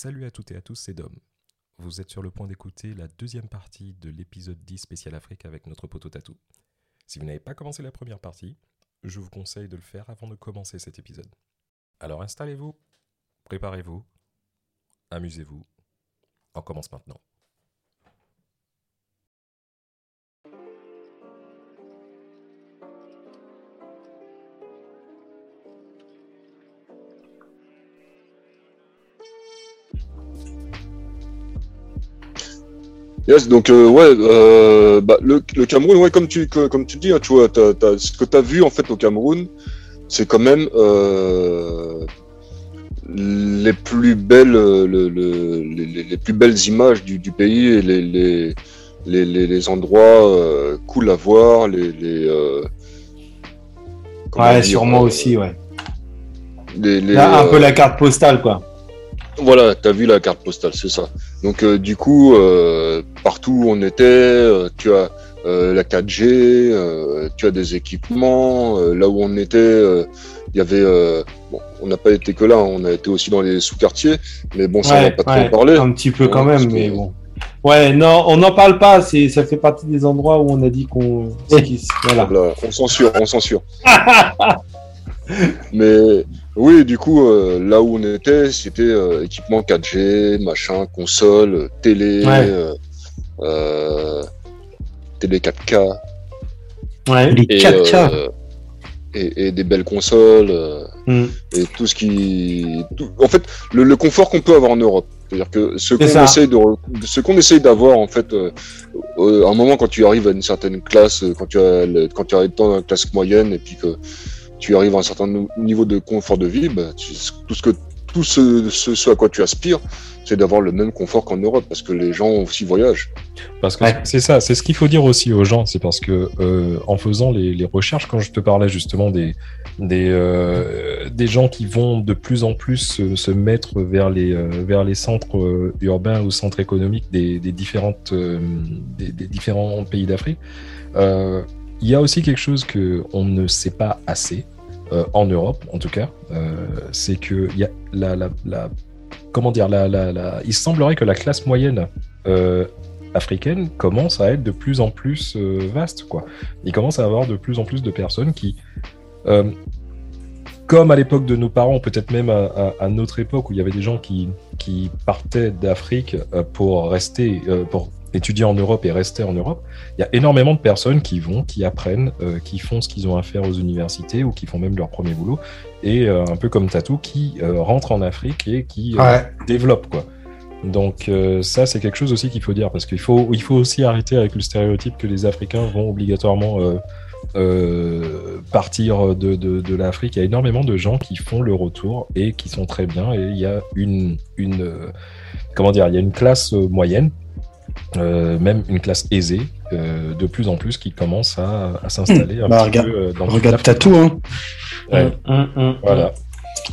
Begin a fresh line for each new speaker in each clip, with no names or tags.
Salut à toutes et à tous, c'est Dom. Vous êtes sur le point d'écouter la deuxième partie de l'épisode 10 spécial Afrique avec notre poteau tatou. Si vous n'avez pas commencé la première partie, je vous conseille de le faire avant de commencer cet épisode. Alors installez-vous, préparez-vous, amusez-vous. On commence maintenant.
Yes, donc euh, ouais, euh, bah, le, le, Cameroun, ouais, comme tu comme tu dis, hein, tu vois, t'as, ce que tu as vu en fait au Cameroun, c'est quand même euh, les plus belles, le, le, les, les, plus belles images du, du pays et les, les, les, les endroits cool à voir, les, les
ouais, sûrement aussi, ouais. Là, un peu la carte postale, quoi.
Voilà, tu as vu la carte postale, c'est ça. Donc euh, du coup, euh, partout où on était, euh, tu as la 4G, tu as des équipements. là où on était, il y avait. bon, on n'a pas été que là, on a été aussi dans les sous-quartiers, mais bon, ça ouais, va pas trop en parler.
Un petit peu quand même, mais bon. Ouais, non, on n'en parle pas. C'est, ça fait partie des endroits où on a dit qu'on.
voilà. On censure, on censure. mais oui, du coup, euh, là où on était, c'était euh, équipement 4G, machin, console, télé, euh, télé 4K.
Ouais, les 4K.
Et, des belles consoles, mm. et tout ce qui. En fait, le, confort qu'on peut avoir en Europe. C'est-à-dire que ce qu'on essaye de, ce qu'on essaye d'avoir en fait, à un moment quand tu arrives à une certaine classe, quand tu as, quand tu arrives dans la classe moyenne et puis que tu arrives à un certain niveau de confort de vie, bah, tout ce que tout ce, ce, à quoi tu aspires, c'est d'avoir le même confort qu'en Europe, parce que les gens aussi voyagent.
Parce que c'est ça, c'est ce qu'il faut dire aussi aux gens, c'est parce que euh, en faisant les, les, recherches, quand je te parlais justement des des, euh, des gens qui vont de plus en plus se, se mettre vers les euh, vers les centres euh, urbains ou centres économiques des, des différentes euh, des, des, différents pays d'Afrique. Il y a aussi quelque chose que on ne sait pas assez euh, en Europe, en tout cas, euh, c'est que y a la, la, la, comment dire, la, la, il semblerait que la classe moyenne euh, africaine commence à être de plus en plus vaste, quoi. Il commence à avoir de plus en plus de personnes qui comme à l'époque de nos parents, peut-être même à, à, notre époque où il y avait des gens qui, qui partaient d'Afrique pour rester, pour étudier en Europe et rester en Europe, il y a énormément de personnes qui vont, qui apprennent, euh, qui font ce qu'ils ont à faire aux universités ou qui font même leur premier boulot, et euh, un peu comme Tatou, qui euh, rentrent en Afrique et qui euh, ouais. développent quoi. Donc ça c'est quelque chose aussi qu'il faut dire parce qu'il faut il faut aussi arrêter avec le stéréotype que les Africains vont obligatoirement partir de, de, de l'Afrique. Il y a énormément de gens qui font le retour et qui sont très bien et il y a une une comment dire il y a une classe moyenne euh, même une classe aisée, euh, de plus en plus qui commence à, à s'installer
un bah, petit regarde, peu euh, dans Regarde Tatou, hein.
Ouais. Mmh, mmh, mmh, voilà.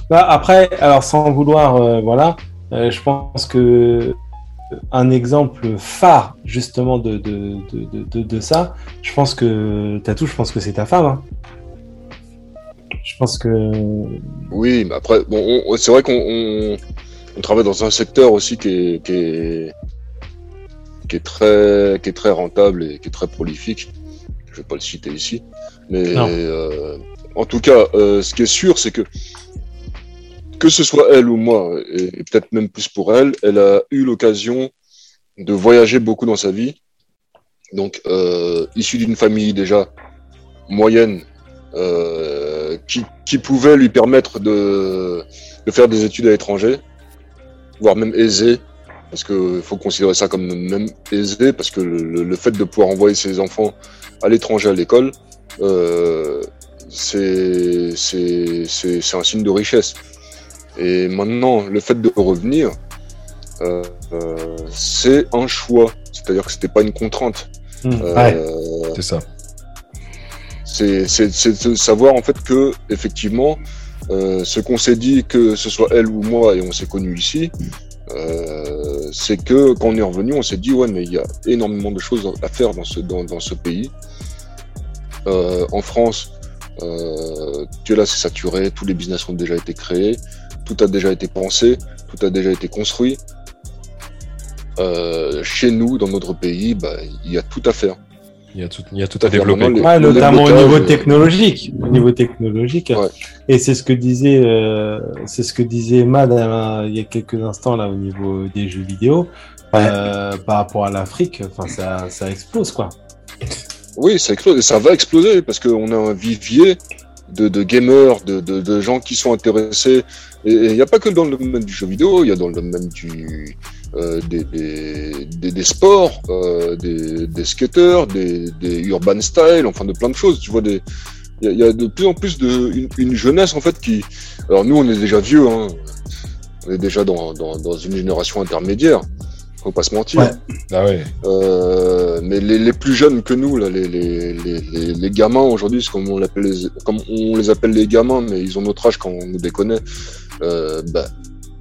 Bah, après, alors sans vouloir, euh, voilà, euh, je pense que un exemple phare justement de, de, de, de, de ça, je pense que Tatou, je pense que c'est ta femme. Hein. Je pense que.
Oui, mais après, bon, c'est vrai qu'on on, on, travaille dans un secteur aussi qui est, qui est qui est très, qui est très rentable et qui est très prolifique. Je vais pas le citer ici, mais euh, en tout cas, euh, ce qui est sûr, c'est que que ce soit elle ou moi, et, et peut-être même plus pour elle, elle a eu l'occasion de voyager beaucoup dans sa vie. Donc, euh, issue d'une famille déjà moyenne, qui, qui pouvait lui permettre de, de faire des études à l'étranger, voire même aisée, parce qu'il faut considérer ça comme même aisé, parce que le, le, fait de pouvoir envoyer ses enfants à l'étranger à l'école, euh, c'est un signe de richesse. Et maintenant, le fait de revenir, euh, euh, c'est un choix, c'est-à-dire que c'était pas une contrainte.
Mmh, ouais,
c'est ça.
C'est de savoir en fait que effectivement, euh, ce qu'on s'est dit que ce soit elle ou moi et on s'est connus ici, euh, c'est que quand on est revenu, on s'est dit ouais mais il y a énormément de choses à faire dans ce dans, dans ce pays. Euh, en France, euh, Dieu là c'est saturé, tous les business ont déjà été créés, tout a déjà été pensé. tout a déjà été construit. Euh, chez nous, dans notre pays, bah, il y a tout à faire.
Il y a tout, il y a tout à développer.
Notamment au niveau technologique. Au niveau technologique.
Ouais.
Et c'est ce que disait, euh, c'est ce que disait Mad euh, il y a quelques instants là au niveau des jeux vidéo. Euh, par rapport à l'Afrique, enfin ça, ça explose quoi.
Oui, ça explose et ça va exploser parce qu'on a un vivier de, de gamers, de, de, de gens qui sont intéressés. Et il n'y a pas que dans le domaine du jeu vidéo, il y a dans le domaine du, euh, des, des, des, des sports, euh, des, des skaters, des, des urban style, enfin de plein de choses. Tu vois, des, il y, a- il y a de plus en plus de une, une jeunesse en fait qui. Alors nous, on est déjà vieux, hein. on est déjà dans, dans, dans une génération intermédiaire. Faut pas se mentir.
Ouais.
Ah ouais.
Euh, mais les, les plus jeunes que nous, là, les, les, les, les, gamins aujourd'hui, c'est comme on, l'appelle les, comme on les appelle les gamins, mais ils ont notre âge quand on nous déconne. Euh, bah,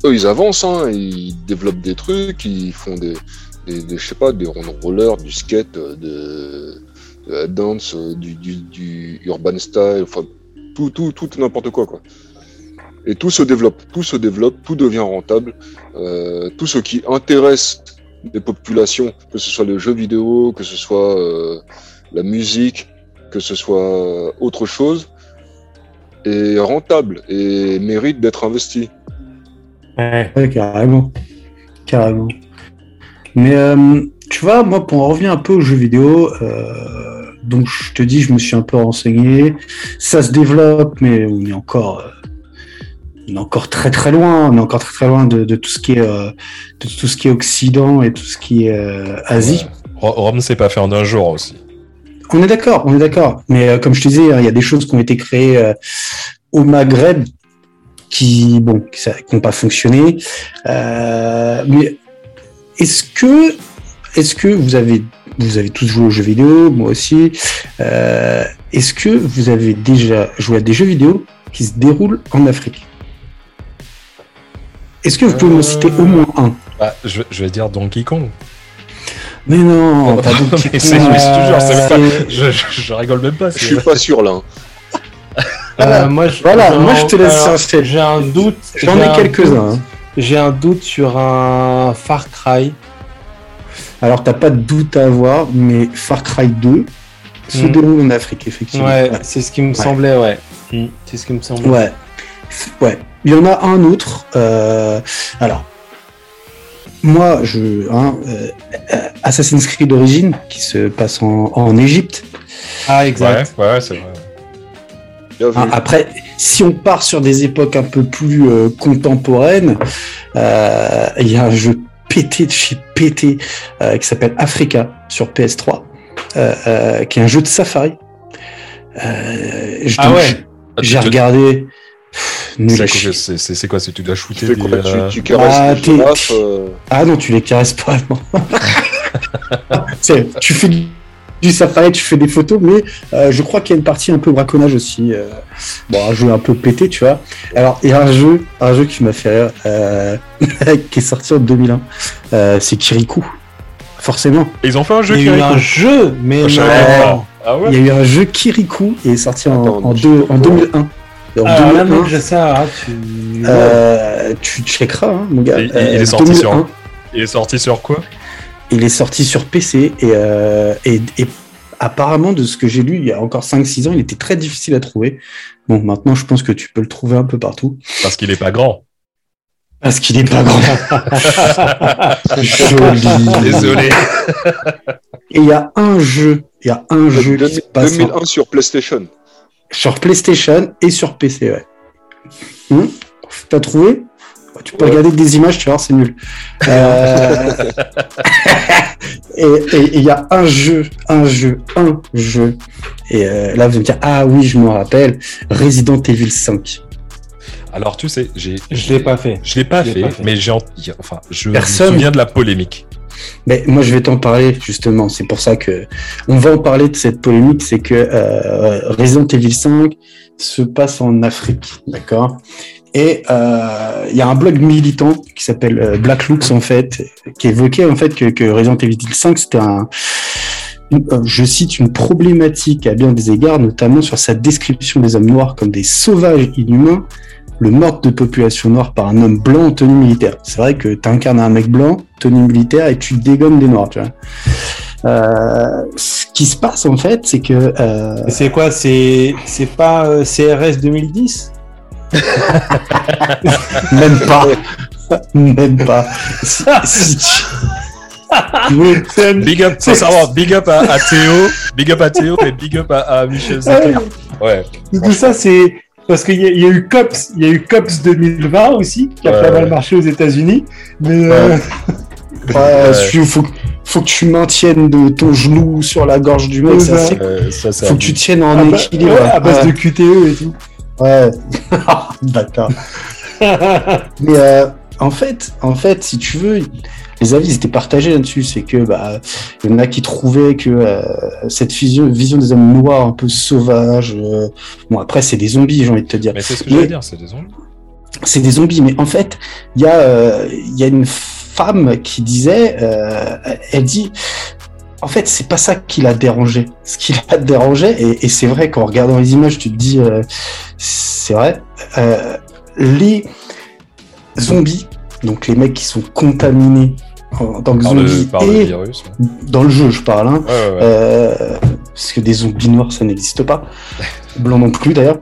eux, ils avancent, hein, ils développent des trucs, ils font des, des, des je sais pas, des rollers, du skate, euh, de, la dance, euh, du, du, urban style, enfin tout, tout, tout n'importe quoi, quoi. Et tout se développe, tout se développe, tout devient rentable. Euh, tout ce qui intéresse les populations, que ce soit le jeu vidéo, que ce soit la musique, que ce soit autre chose, est rentable et mérite d'être investi.
Ouais.
Ouais, carrément. Carrément. Mais euh, tu vois, moi, pour en revenir un peu aux jeux vidéo, euh, donc je te dis, je me suis un peu renseigné. Ça se développe, mais on est encore, euh, on est encore très très loin. On est encore très très loin de, de tout ce qui est, de tout ce qui est Occident et tout ce qui est Asie.
Ouais. Ro- Rome s'est pas fait en un jour aussi.
On est d'accord, on est d'accord. Mais comme je te disais, hein, il y a des choses qui ont été créées au Maghreb qui, bon, qui n'ont pas fonctionné. Euh, mais est-ce que, est-ce que vous avez, vous avez tous joué aux jeux vidéo, moi aussi. Euh, est-ce que vous avez déjà joué à des jeux vidéo qui se déroulent en Afrique? Est-ce que vous pouvez me citer au moins un?
Bah, je, je vais dire Donkey Kong.
Mais non, pas Donkey Kong.
mais je rigole même pas.
Je suis pas sûr là. Hein.
Euh, moi, je-
Voilà, moi, te laisse.
J'ai un doute.
J'en ai
un
quelques-uns. hein.
J'ai un doute sur un Far Cry.
Alors, t'as pas de doute à avoir, mais Far Cry 2 se
Mm.
déroule en Afrique, effectivement.
Ouais, c'est ce qui me semblait, ouais. Mm, C'est ce qui me semblait.
Ouais. Ouais. Il y en a un autre. euh, alors, moi, je. Hein, euh, Assassin's Creed Origins, qui se passe en, en Égypte.
Ah,
Ouais,
exact.
ouais, c'est vrai.
Hein, après, si on part sur des époques un peu plus euh, contemporaines, euh, il y a un jeu pété de chez pété euh, qui s'appelle Africa sur PS3, euh, euh, qui est un jeu de safari. Euh, je-
Ah
donc,
ouais.
Ah, tu
J'ai regardé.
C'est quoi, c'est- tu dois
Tu
shooter
fais
des,
quoi
euh,
Tu, tu caresses
Ah,
les
t'es-
girafes, euh,
Ah non, tu les caresses pas. tu fais du- safari, tu fais des photos, mais euh, je crois qu'il y a une partie un peu braconnage aussi. euh, bon, un jeu un peu pété, tu vois. Alors, il y a un jeu, un jeu qui m'a fait rire, euh, qui est sorti en 2001. Euh, c'est Kirikou. Forcément.
Ils ont fait un jeu
Il y a eu un jeu, mais
Ah,
non.
Ah ouais
Il y a eu un jeu Kirikou et est sorti en,
Attends,
en, deux- en 2001. Et en
Ah, là,
2001,
mec, je sais, ah, tu.
euh, tu checkeras, hein, mon gars.
Il- il
Euh,
est sorti
2001.
sur- Il est sorti sur quoi?
Il est sorti sur PC et, euh, et, et apparemment, de ce que j'ai lu il y a encore 5-6 ans, il était très difficile à trouver. Bon, maintenant, je pense que tu peux le trouver un peu partout.
Parce qu'il est pas grand.
Parce qu'il est pas grand. Joli.
Désolé.
Et il y a un jeu, il y a un jeu qui se passe en-
2001 sur PlayStation.
sur PlayStation et sur PC, ouais. Hum T'as trouvé? Tu peux
Ouais.
regarder des images, tu vas voir, c'est nul. Euh, et il y a un jeu, un jeu, un jeu. Et euh, là, vous allez me dire, ah oui, je m'en rappelle, Resident Evil 5.
Alors tu sais, j'ai.
Je l'ai pas fait.
Je l'ai pas,
Je l'ai
fait,
pas fait.
mais j'ai en- enfin, je
Personne.
me souviens de la polémique.
Mais moi, je vais t'en parler justement. C'est pour ça que on va en parler de cette polémique. C'est que euh, Resident Evil 5 se passe en Afrique, d'accord? Et euh, il y a un blog militant qui s'appelle euh, Black Looks en fait, qui évoquait en fait que, que Resident Evil 5 c'était un euh, je cite une problématique à bien des égards, notamment sur sa description des hommes noirs comme des sauvages inhumains, le meurtre de population noire par un homme blanc en tenue militaire. C'est vrai que tu incarnes un mec blanc, tenue militaire, et tu dégommes des noirs, tu vois. Euh, ce qui se passe en fait, c'est que. Euh...
C'est quoi? C'est c'est pas CRS 2010
Même pas. Même pas. Si, si tu...
big up, faut savoir, big up à, à, Théo, big up à Théo et big up à, à Michel Zeka. Ouais.
Tout ça, c'est parce qu'il y, y, a eu COPS, il y a eu COPS 2020 aussi, qui a
Ouais,
pas
ouais.
mal marché aux États-Unis. Mais euh,
Ouais, faut, faut que tu maintiennes de ton genou sur la gorge du mec.
Ça,
Faut que tu tiennes en
à,
équilibre.
ouais, à base
Ouais.
de QTE et tout.
Ouais. Bâtard. Mais euh, en fait, en fait, si tu veux, les avis étaient partagés là-dessus. C'est que bah, il y en a qui trouvaient que euh, cette vision, vision des hommes noirs un peu sauvages. euh, bon, après, c'est des zombies, j'ai envie de te dire.
Mais c'est ce que j'allais dire, c'est des zombies.
C'est des zombies, mais en fait, il y a, euh, il y a une femme qui disait, elle dit. En fait, c'est pas ça qui l'a dérangé. Ce qui l'a dérangé, et, et c'est vrai qu'en regardant les images, tu te dis, euh, c'est vrai, euh, les zombies, donc les mecs qui sont contaminés en tant que
Par le,
zombies,
le virus.
dans le jeu, je parle, hein,
Ouais, ouais, ouais.
euh, parce que des zombies noirs, ça n'existe pas. Blancs non plus, d'ailleurs.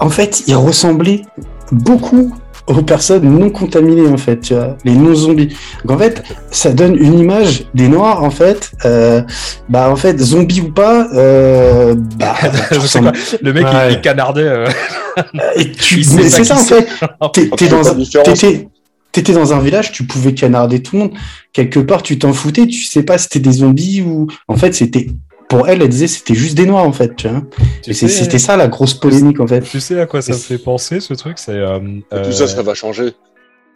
En fait, ils ressemblaient beaucoup aux personnes non contaminées, en fait, tu vois, les non-zombies. Donc, en fait, ça donne une image des noirs, en fait, euh, bah, en fait, zombies ou pas, euh, bah, tu
Je sais quoi, le mec, il-
Ouais.
il, canardait. euh,
et tu, mais
pas
c'est ça, en fait. T'es- dans
pas
t'étais, t'étais dans un village, tu pouvais canarder tout le monde. Quelque part, tu t'en foutais, tu sais pas si c'était des zombies ou. En fait, c'était. Pour elle, elle disait c'était juste des noirs, en fait, tu vois.
tu
Et c'est-
sais-
c'était ça la grosse polémique, en fait.
Tu sais à quoi ça me fait penser ce truc C'est euh,
Tout
euh,
ça, ça va changer.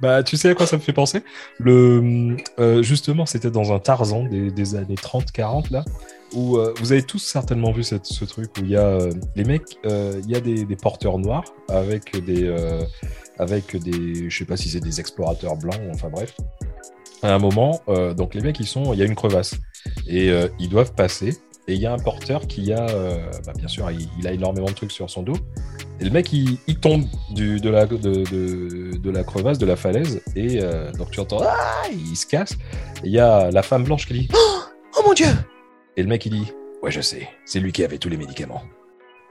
Bah, tu sais à quoi ça me fait penser? Le euh, justement, c'était dans un Tarzan des, des années 30-40 là, où euh, vous avez tous certainement vu cette, ce truc où il y a euh, les mecs, euh, il y a des, des porteurs noirs avec des euh, avec des, je sais pas si c'est des explorateurs blancs, enfin bref. À un moment, euh, donc les mecs ils sont, il y a une crevasse et euh, ils doivent passer. Et il y a un porteur qui a, euh, bah, bien sûr, il, il a énormément de trucs sur son dos. Et le mec, il, il tombe du, de, la, de, de, de la crevasse, de la falaise, et euh, donc tu entends, ah, il se casse. Et il y a la femme blanche qui dit, oh, oh mon dieu Et le mec, il dit, ouais, je sais, c'est lui qui avait tous les médicaments.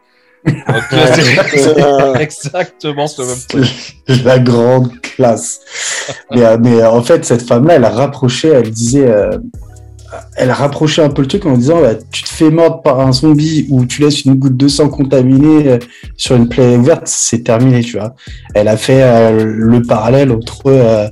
Donc, là, c'est exactement ce même truc.
la grande classe. mais, euh, mais, en fait, cette femme-là, elle a rapproché, elle disait, euh, elle a rapproché un peu le truc en disant, bah, tu te fais mordre par un zombie ou tu laisses une goutte de sang contaminée euh, sur une plaie ouverte, c'est terminé, tu vois. Elle a fait euh, le parallèle entre, euh,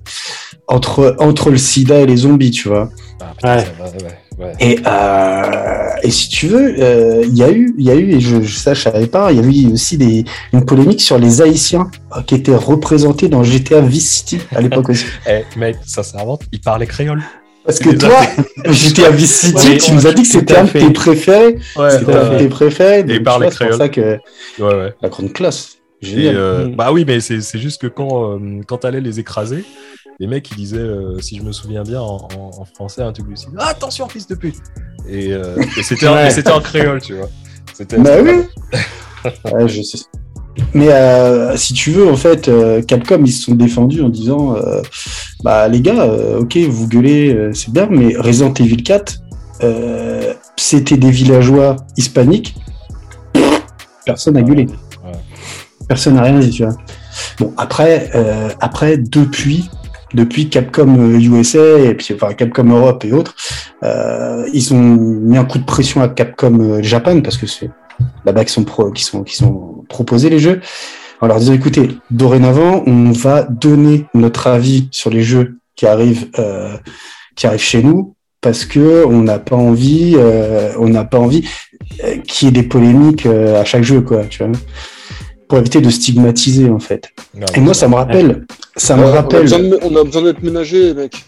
entre, entre le sida et les zombies, tu vois.
Ah, putain,
Ouais.
ça va, ouais, ouais.
Et, euh, et si tu veux, euh, il y a eu, il y a eu, et je, je ça je savais pas, il y a eu aussi des, une polémique sur les Haïtiens euh, qui étaient représentés dans GTA Vice City à l'époque aussi.
Eh, mec, sincèrement, il parlait créole.
Parce que
Les
toi, GTA Vice City,
Ouais,
tu nous as dit que c'était
à
un de tes préférés.
Ouais,
C'était un de tes préférés.
il
tu
parlait
vois, C'est pour ça que
ouais, ouais.
la grande classe.
Et,
Génial.
euh,
Mm.
Bah oui, mais c'est juste que quand, euh, quand t'allais les écraser, les mecs ils disaient, euh, si je me souviens bien en, en- en français, un truc du style, Ah, attention fils de pute Et, et c'était en-
Ouais.
et en créole, tu vois.
Bah oui. Ouais, je sais. Mais euh, si tu veux, en fait, euh, Capcom, ils se sont défendus en disant euh, Bah, les gars, euh, ok, vous gueulez, euh, c'est bien, mais Resident Evil 4, euh, c'était des villageois hispaniques. Personne n'a gueulé.
Ouais.
Personne n'a rien dit, tu vois. Bon, après, euh, après depuis, depuis Capcom USA et puis enfin Capcom Europe et autres, euh, ils ont mis un coup de pression à Capcom Japan parce que c'est là-bas qui sont, pro, qui sont qui sont proposés les jeux en leur disant écoutez dorénavant on va donner notre avis sur les jeux qui arrivent euh, qui arrivent chez nous parce que on n'a pas envie euh, on n'a pas envie euh, qu'il y ait des polémiques euh, à chaque jeu quoi tu vois. Pour éviter de stigmatiser en fait.
Non,
et moi ça me rappelle ça me
Ouais, On a
rappelle
besoin de- on a besoin d'être ménagé, mec.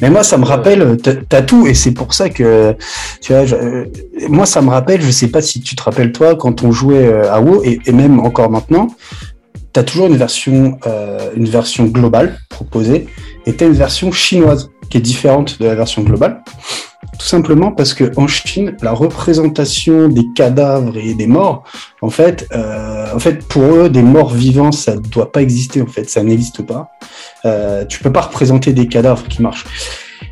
Mais moi, ça me rappelle, t'as tout, et c'est pour ça que, tu vois, je- euh, moi, ça me rappelle, je sais pas si tu te rappelles toi, quand on jouait euh, à WoW, et, et même encore maintenant, t'as toujours une version, euh, une version globale proposée, et t'as une version chinoise qui est différente de la version globale. Tout simplement parce que en Chine, la représentation des cadavres et des morts, en fait, euh, pour eux, des morts vivants, ça ne doit pas exister. En fait, ça n'existe pas. Euh, tu peux pas représenter des cadavres qui marchent.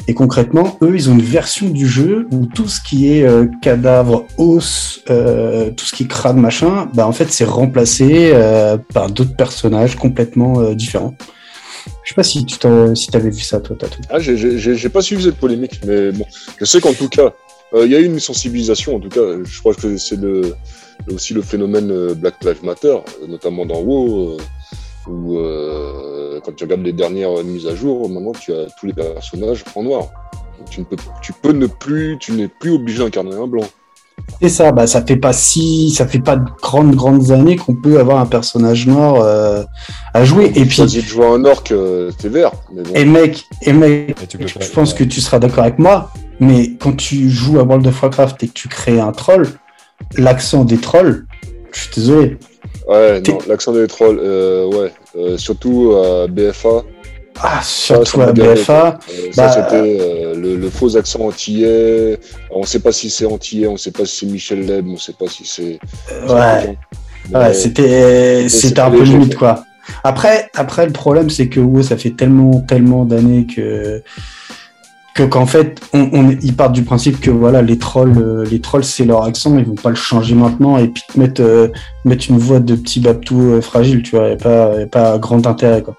Et concrètement, eux, ils ont une version du jeu où tout ce qui est euh, cadavre, os, euh, tout ce qui est crâne, machin, bah en fait, c'est remplacé par d'autres personnages complètement différents. Je sais pas si tu si avais vu ça, toi, Tatou.
Ah, j'ai- pas suivi cette polémique, mais bon, je sais qu'en tout cas, euh, il y a eu une sensibilisation. En tout cas, je crois que c'est aussi le phénomène euh, Black Lives Matter, euh, notamment dans WoW, où quand tu regardes les dernières mises à jour, maintenant tu as tous les personnages en noir. Tu, ne peux, tu peux ne plus, tu n'es plus obligé d'incarner un blanc.
Et ça, bah, ça fait pas si, ça fait pas de grandes, grandes années qu'on peut avoir un personnage noir euh, à jouer. Et
tu
puis,
choisis de jouer un orc, euh, t'es vert. Mais bon.
et mec, et mec,
tu
je pense que tu seras d'accord avec moi, mais quand tu joues à World of Warcraft et que tu crées un troll, l'accent des trolls, je suis désolé.
Ouais, non, l'accent des trolls, euh, ouais. Euh, surtout à BFA.
Ah,
Ça,
surtout
ça
à BFA.
Euh,
Bah,
ça, c'était euh, le, le faux accent antillais. On sait pas si c'est antillais, on sait pas si c'est Michel Leb, on sait pas si c'est.
Ouais. Ouais, c'était c'était un peu limite
quoi.
quoi. Après après le problème c'est que WoW ça fait tellement tellement d'années que que qu'en fait on, on ils partent du principe que voilà les trolls euh, les trolls c'est leur accent ils vont pas le changer maintenant et puis te mettre euh, mettre une voix de petit babtou euh, fragile tu vois a pas a pas grand intérêt quoi.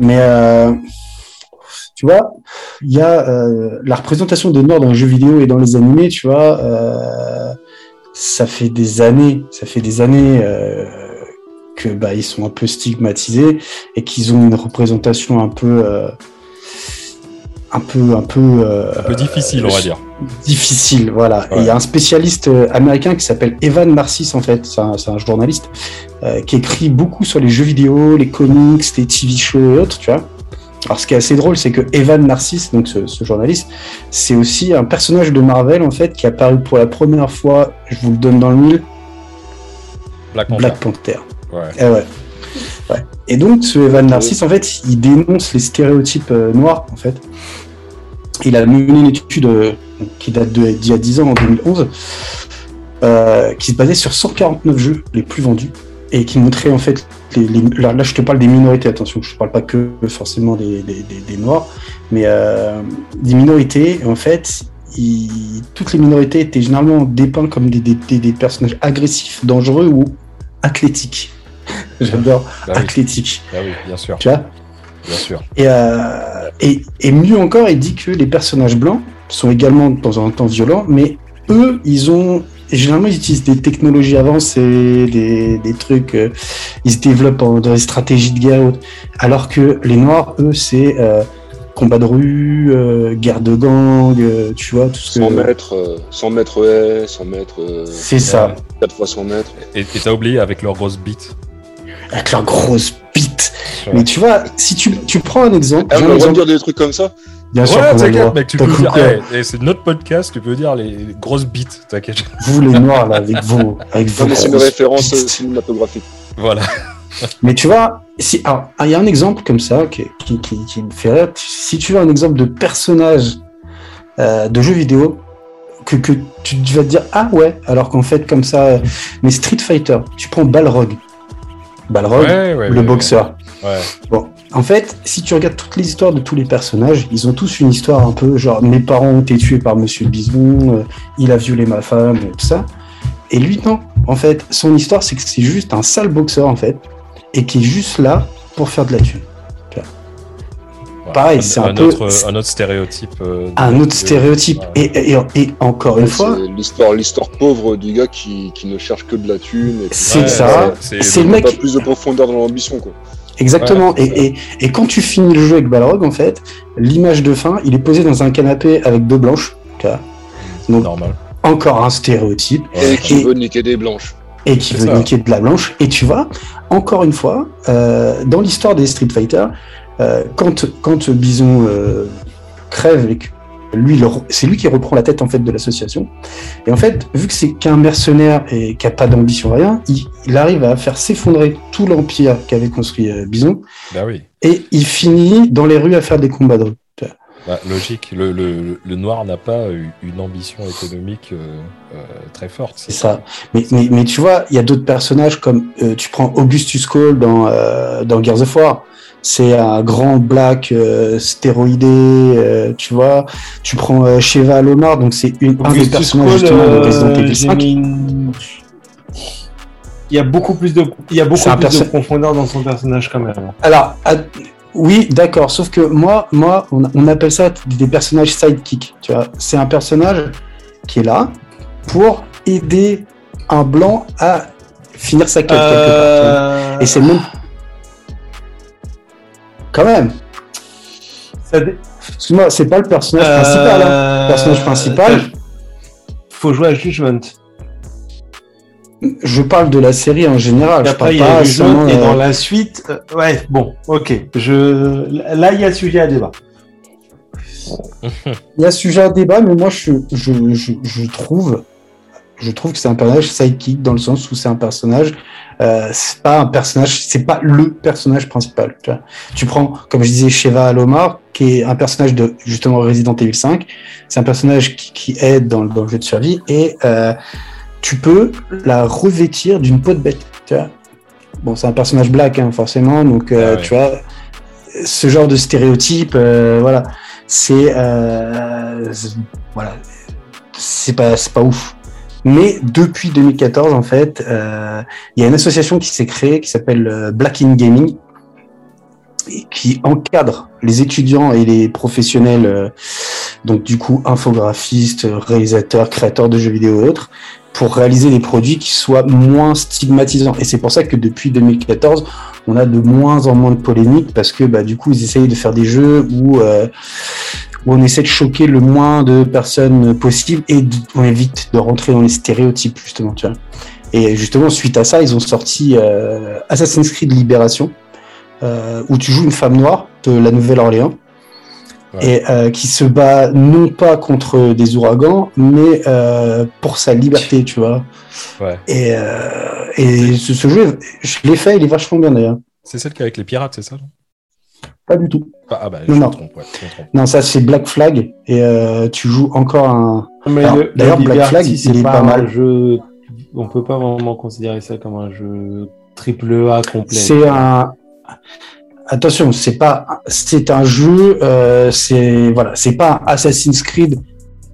Mais euh, tu vois, il y a euh, la représentation des Noirs dans les jeux vidéo et dans les animés, tu vois, euh, ça fait des années, ça fait des années euh, que bah ils sont un peu stigmatisés et qu'ils ont une représentation un peu, euh, un peu, un peu, euh,
Un peu difficile, on va dire.
Difficile, voilà. Et il y a un spécialiste euh, américain qui s'appelle Evan Narcisse, en fait, c'est un, journaliste, euh, qui écrit beaucoup sur les jeux vidéo, les comics, les TV shows et autres, tu vois. Alors ce qui est assez drôle, c'est que Evan Narcisse, donc ce, ce journaliste, c'est aussi un personnage de Marvel, en fait, qui est apparu pour la première fois, je vous le donne dans le mille,
Black Panther.
Black Panther.
Ouais.
Eh ouais. Ouais. Et donc, ce Evan Narcisse, en fait, il dénonce les stéréotypes euh, noirs, en fait. Il a mené une étude euh, qui date d'il y a 10 ans, en 2011, euh, qui se basait sur 149 jeux les plus vendus et qui montrait en fait les, les- là, là, je te parle des minorités attention je ne parle pas que forcément des, des- des- des noirs mais euh, des minorités en fait toutes les minorités étaient généralement dépeintes comme des, des- des- des personnages agressifs dangereux ou athlétiques. J'adore
Bah oui,
athlétiques.
Bah oui, bien sûr,
tu vois?
Bien sûr.
et, euh, et, et mieux encore, il dit que les personnages blancs sont également de temps en temps violents, mais eux, ils ont. et généralement, ils utilisent des technologies avancées, des, des trucs. euh, ils se développent en, dans des stratégies de guerre. Alors que les Noirs, eux, c'est euh, combat de rue, euh, guerre de gang, euh, tu vois, tout ce
100
que.
mètres, euh, 100 mètres haie, 100 mètres,
C'est ça,
4 fois 100 mètres.
Et t'as oublié avec leur grosse bite.
avec leur grosse bite.
Ouais.
Mais tu vois, si tu, tu prends un exemple.
Ah, on
un
a le droit de
exemple-
dire des trucs comme ça?
Bien sûr
Ouais,
qu'on a le
t'inquiète, mec, tu peux dire.
quoi
eh, c'est notre podcast, tu peux dire les grosses bites, t'inquiète.
Vous les noirs là, avec vos, avec vos
Non, mais c'est une référence
bites.
cinématographique.
Voilà.
Mais tu vois, si, alors, il y a un exemple comme ça qui, qui, qui, qui me fait rire. Si tu veux un exemple de personnage euh, de jeu vidéo, que, que tu, tu vas te dire ah ouais, alors qu'en fait comme ça, euh, mais Street Fighter, tu prends Balrog, Balrog,
Ouais, ouais,
le
ouais,
boxeur.
Ouais.
Bon, en fait, si tu regardes toutes les histoires de tous les personnages, ils ont tous une histoire un peu genre mes parents ont été tués par Monsieur Bison, euh, il a violé ma femme, tout ça. Et lui non, en fait, son histoire c'est que c'est juste un sale boxeur en fait, et qui est juste là pour faire de la thune.
Ouais.
Pareil, c'est un peu-
autre, un autre stéréotype. euh,
Un autre stéréotype.
Ouais.
Et, et, et encore une fois,
C'est l'histoire, l'histoire pauvre du gars qui, qui ne cherche que de la thune. et puis-
C'est
Ouais,
ça.
c'est-
le
Pas
mec.
plus de profondeur dans l'ambition, quoi.
Exactement.
Ouais,
et, et, et quand tu finis le jeu avec Balrog, en fait, l'image de fin, il est posé dans un canapé avec deux blanches. Donc,
Normal.
encore un stéréotype.
Et qui
Et-
veut niquer des blanches.
et qui veut
ça.
niquer de la blanche. Et tu vois, encore une fois, euh, dans l'histoire des Street Fighter, euh, quand, quand Bison euh, crève et que lui, c'est lui qui reprend la tête en fait de l'association. Et en fait, vu que c'est qu'un mercenaire et qui a pas d'ambition rien, il, il arrive à faire s'effondrer tout l'empire qu'avait construit euh, Bison
Bah oui.
et il finit dans les rues à faire des combats de rue.
Bah, logique. Le, le, le noir n'a pas une ambition économique euh, euh, très forte.
C'est ça. Mais, mais, mais, tu vois, il y a d'autres personnages comme euh, tu prends Augustus Cole dans, dans Gears of War. C'est un grand black euh, stéroïdé, euh, tu vois. Tu prends euh, Sheva Alomar, donc c'est une un des personnages justement de Resident Evil 5.
une- Il y a beaucoup plus de, il y a beaucoup de profondeur dans son personnage quand même.
Alors, à- oui, d'accord. Sauf que moi, moi, on, on appelle ça des personnages sidekick. Tu vois, c'est un personnage qui est là pour aider un blanc à finir sa quête quelque part.
Euh,
Et c'est même quand même.
dé-
Excuse-moi, c'est pas le personnage principal. hein.
Euh,
Le personnage principal.
Faut jouer à Judgment.
Je parle de la série en général.
Et
Je
après,
parle
il y a Judgment et
euh,
dans la suite, euh, ouais, bon, ok. Je, là, il y a sujet à débat.
Il y a sujet à débat, mais moi je, je, je, je trouve je trouve que c'est un personnage sidekick dans le sens où c'est un personnage euh, c'est pas un personnage c'est pas le personnage principal tu, vois. tu prends comme je disais Sheva Alomar qui est un personnage de justement Resident Evil 5 c'est un personnage qui, qui aide dans, le- dans le jeu de survie et euh, tu peux la revêtir d'une peau de bête tu vois. bon c'est un personnage black hein, forcément donc euh,
Ah ouais.
tu vois ce genre de stéréotype euh, voilà c'est voilà c'est pas c'est pas ouf mais depuis 2014 en fait euh, il y a une association qui s'est créée qui s'appelle euh, Black in Gaming et qui encadre les étudiants et les professionnels euh, donc du coup infographistes réalisateurs créateurs de jeux vidéo et autres pour réaliser des produits qui soient moins stigmatisants. Et c'est pour ça que depuis 2014 on a de moins en moins de polémiques parce que bah, du coup ils essayent de faire des jeux où, euh, où on essaie de choquer le moins de personnes possible et on évite de rentrer dans les stéréotypes justement tu vois et justement suite à ça ils ont sorti euh, Assassin's Creed Libération euh, où tu joues une femme noire de la Nouvelle-Orléans
Ouais.
et euh, qui se bat non pas contre des ouragans mais pour sa liberté tu vois
Ouais.
et, et ce, ce jeu je l'ai fait il est vachement bien d'ailleurs
C'est celle qui est avec les pirates, c'est ça
pas du tout
Ah, ah bah,
Non,
je
non.
me trompe, ouais, je me trompe.
Non, ça c'est Black Flag et euh, tu joues encore un. D'ailleurs,
le
Black Flag,
c'est
il est pas
un
mal.
jeu. On peut pas vraiment considérer ça comme un jeu triple A complet.
C'est un. Attention, c'est pas. C'est un jeu. Euh, c'est voilà, c'est pas un Assassin's Creed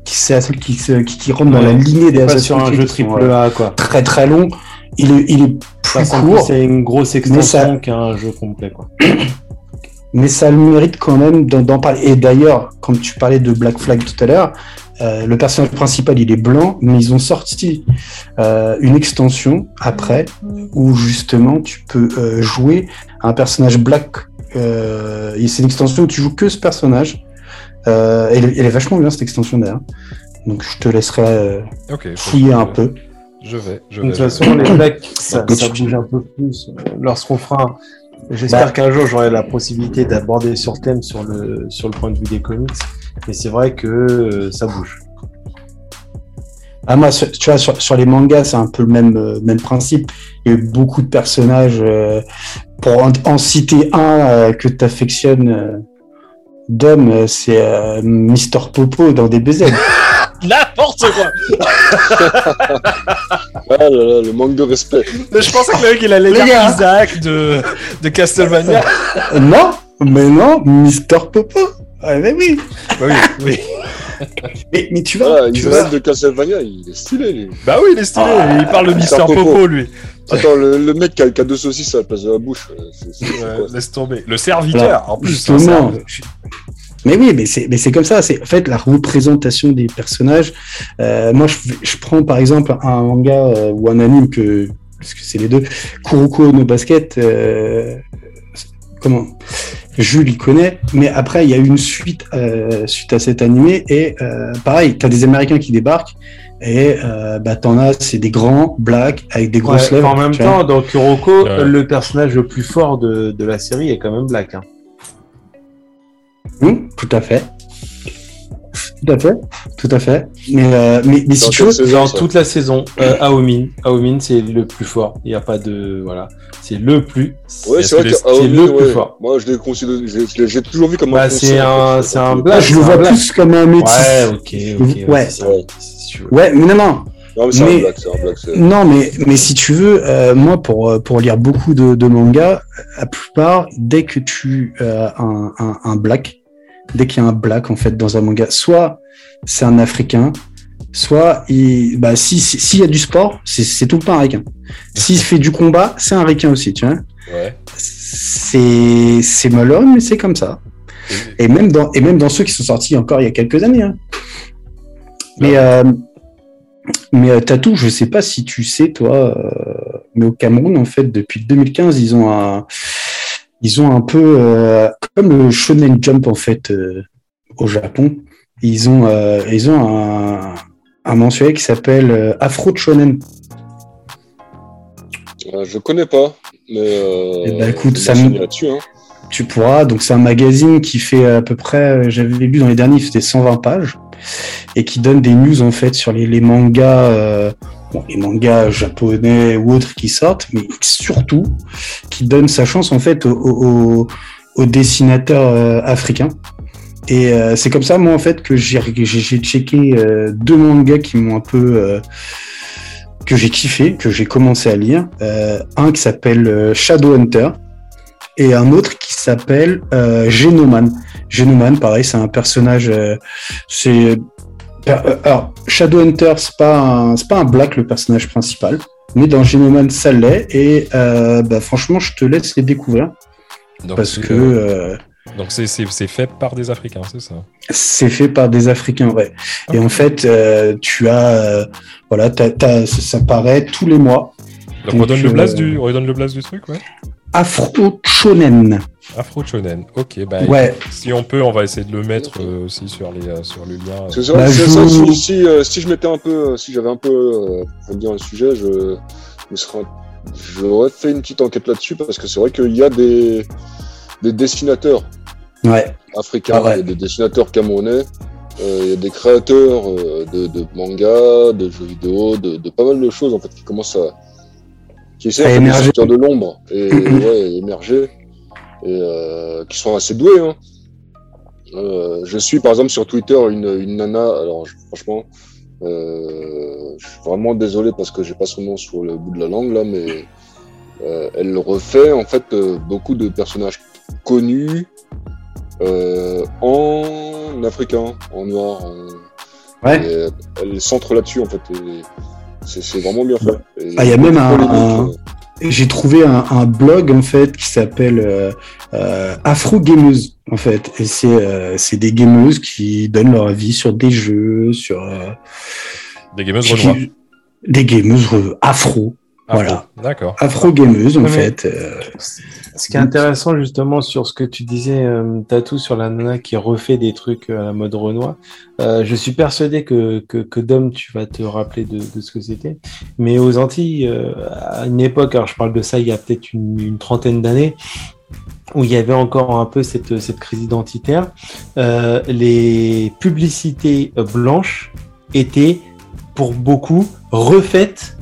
qui qui, se- qui qui rentre dans
Ouais.
la lignée des
pas
Assassin's
sur un
Creed
jeu
sont,
triple A quoi.
très très long. Il est il est plus court,
C'est une grosse extension
ça-
qu'un jeu complet quoi.
mais ça le mérite quand même d'en parler. Et d'ailleurs, quand tu parlais de Black Flag tout à l'heure, euh, le personnage principal il est blanc, mais ils ont sorti euh, une extension après où justement tu peux euh, jouer un personnage black. Euh, et c'est une extension où tu joues que ce personnage. Euh, elle, est- elle est vachement bien cette extension d'ailleurs. Donc je te laisserai euh,
Ok.
fouiller un peu.
Je vais. Je
De toute façon, les blacks, ça, ça bouge un peu plus. Lorsqu'on fera. J'espère
Bah.
qu'un jour j'aurai la possibilité d'aborder sur thème sur le, sur le point de vue des comics. Mais c'est vrai que euh, ça bouge.
Ah moi, sur- tu vois, sur, sur les mangas, c'est un peu le même, euh, même principe. Il y a eu beaucoup de personnages. euh, pour en, en citer un euh, que tu affectionnes d'homme, c'est euh, Mister Popo dans DBZ.
N'importe quoi
Ah là là, le manque de respect.
Mais Je pensais que le mec il allait dire. Isaac de, de Castlevania.
Non, mais non, Mister Popo. Ah, mais oui.
bah oui, oui.
Mais, mais tu vois,
Voilà,
tu vois,
de Castlevania, il est stylé, lui.
Bah oui, il est stylé.
Ah,
il parle de Mister Popo,
Popo.
lui.
Attends, le, le mec qui a, qui a deux saucisses à la place de la bouche, euh,
Ouais, laisse tomber. Le serviteur,
Voilà,
en plus.
justement. Mais oui, mais c'est, mais c'est comme ça. C'est en fait la représentation des personnages. Euh, moi, je, je prends par exemple un manga euh, ou un anime que, parce que c'est les deux, Kuroko no Basket. euh, comment Jules, il connaît. Mais après, il y a une suite euh, suite à cet animé et euh, pareil, t'as des Américains qui débarquent et euh, bah t'en as, c'est des grands blacks avec des grosses
Ouais,
lèvres.
en même
vois.
temps, dans Kuroko,
Ouais.
le personnage le plus fort de, de la série est quand même Black. hein.
Hum, tout à fait. Tout à fait, tout à fait. Mais, euh, mais, mais si tu veux,
saison,
Dans toute la saison, euh, Aomin. Aomin, c'est le plus fort. Il n'y a pas de. Voilà. C'est le plus.
Ouais, c'est vrai
que
que
les-
c'est
Aomi,
le plus
ouais.
fort.
Moi, je l'ai considéré, j'ai toujours vu comme
Bah,
un
c'est un- c'est un black.
je le vois
black.
plus comme un métis.
Ouais, ok, ok.
Ouais.
Ouais.
si
mais non, non.
Non, mais c'est
Mais-
un black, c'est un black. c'est-
Non, mais, mais si tu veux, euh, moi, pour, euh, pour lire beaucoup de, de mangas, la plupart, dès que tu as un, un, un black, dès qu'il y a un black, en fait, dans un manga, soit c'est un Africain, soit il, bah, si, si- s'il y a du sport, c'est, tout le temps un ricain. S'il fait du combat, c'est un ricain aussi, tu vois.
Ouais.
C'est, c'est malheureux, mais c'est comme ça.
Et-
Et même dans, et même dans ceux qui sont sortis encore il y a quelques années. hein. Mais, euh, mais euh, Tatou, je sais pas si tu sais, toi, euh, mais au Cameroun, en fait, depuis 2015, ils ont un, ils ont un peu, euh, comme le Shonen Jump, en fait, euh, au Japon, ils ont, euh, ils ont un, un mensuel qui s'appelle euh, Afro Shonen.
Euh, je connais pas, mais.
Ben, écoute, ça
là-dessus, hein.
Tu pourras. Donc, c'est un magazine qui fait à peu près, j'avais lu dans les derniers, il faisait 120 pages et qui donne des news en fait sur les, les mangas, euh, bon, les mangas japonais ou autres qui sortent, mais surtout qui donne sa chance en fait aux, aux- aux dessinateurs euh, africains. Et euh, c'est comme ça, moi, en fait, que j'ai checké euh, deux mangas qui m'ont un peu euh, que j'ai kiffé, que j'ai commencé à lire. Euh, un qui s'appelle Shadowhunter et un autre qui s'appelle Genoman. Genoman, pareil, c'est un personnage. c'est alors Shadowhunter, c'est pas un, c'est pas un black le personnage principal, mais dans Genoman ça l'est. Et euh, bah, franchement, je te laisse les découvrir
Donc,
parce
c'est,
que
euh,
euh,
donc c'est fait par des Africains, c'est ça?
c'est fait par des Africains, ouais. Et en fait, euh, tu as, euh, voilà, ça, ça paraît tous les mois.
Donc,
Donc,
redonne le
euh,
blast du redonne le blast du truc, ouais.
Afro Shonen.
Afro Shonen. Ok, bah
Ouais.
si on peut, on va essayer de le mettre euh, aussi sur les euh, sur le lien.
Parce que c'est vrai,
Bah, je
ça, si, si, euh, si je m'étais un peu, si j'avais un peu euh, approfondi dans le sujet, je me serais, j'aurais fait une petite enquête là-dessus parce que c'est vrai qu'il y a des, des dessinateurs
Ouais.
africains,
Ah ouais.
il y a des dessinateurs camerounais, euh, il y a des créateurs euh, de, de mangas, de jeux vidéo, de, de pas mal de choses en fait qui commencent à, qui essaient de sortir de l'ombre et ouais, émerger et euh, qui sont assez doués. Hein. Euh, je suis par exemple sur Twitter une, une nana, alors je- franchement, euh, je suis vraiment désolé parce que j'ai pas son nom sur le bout de la langue là, mais euh, elle refait en fait euh, beaucoup de personnages connus euh, en africain, en noir. en-
Ouais.
et elle- elle centre là-dessus en fait. et C'est c'est vraiment bien fait.
Ah, il y a même un-
euh,
J'ai trouvé un, un blog en fait qui s'appelle euh, euh, Afro Gameuse en fait et c'est euh, c'est des gameuses qui donnent leur avis sur des jeux sur euh,
Des gameuses renois.
des gameuses afro
Afro.
voilà.
D'accord.
afro gameuses en fait euh,
Ce qui est intéressant justement sur ce que tu disais, euh, Tatou, sur la nana qui refait des trucs euh, à la mode Renoir, euh, je suis persuadé que, que, que Dom, tu vas te rappeler de, de ce que c'était. Mais aux Antilles, euh, à une époque, alors je parle de ça il y a peut-être une, une trentaine d'années, où il y avait encore un peu cette, cette crise identitaire, euh, les publicités blanches étaient pour beaucoup refaites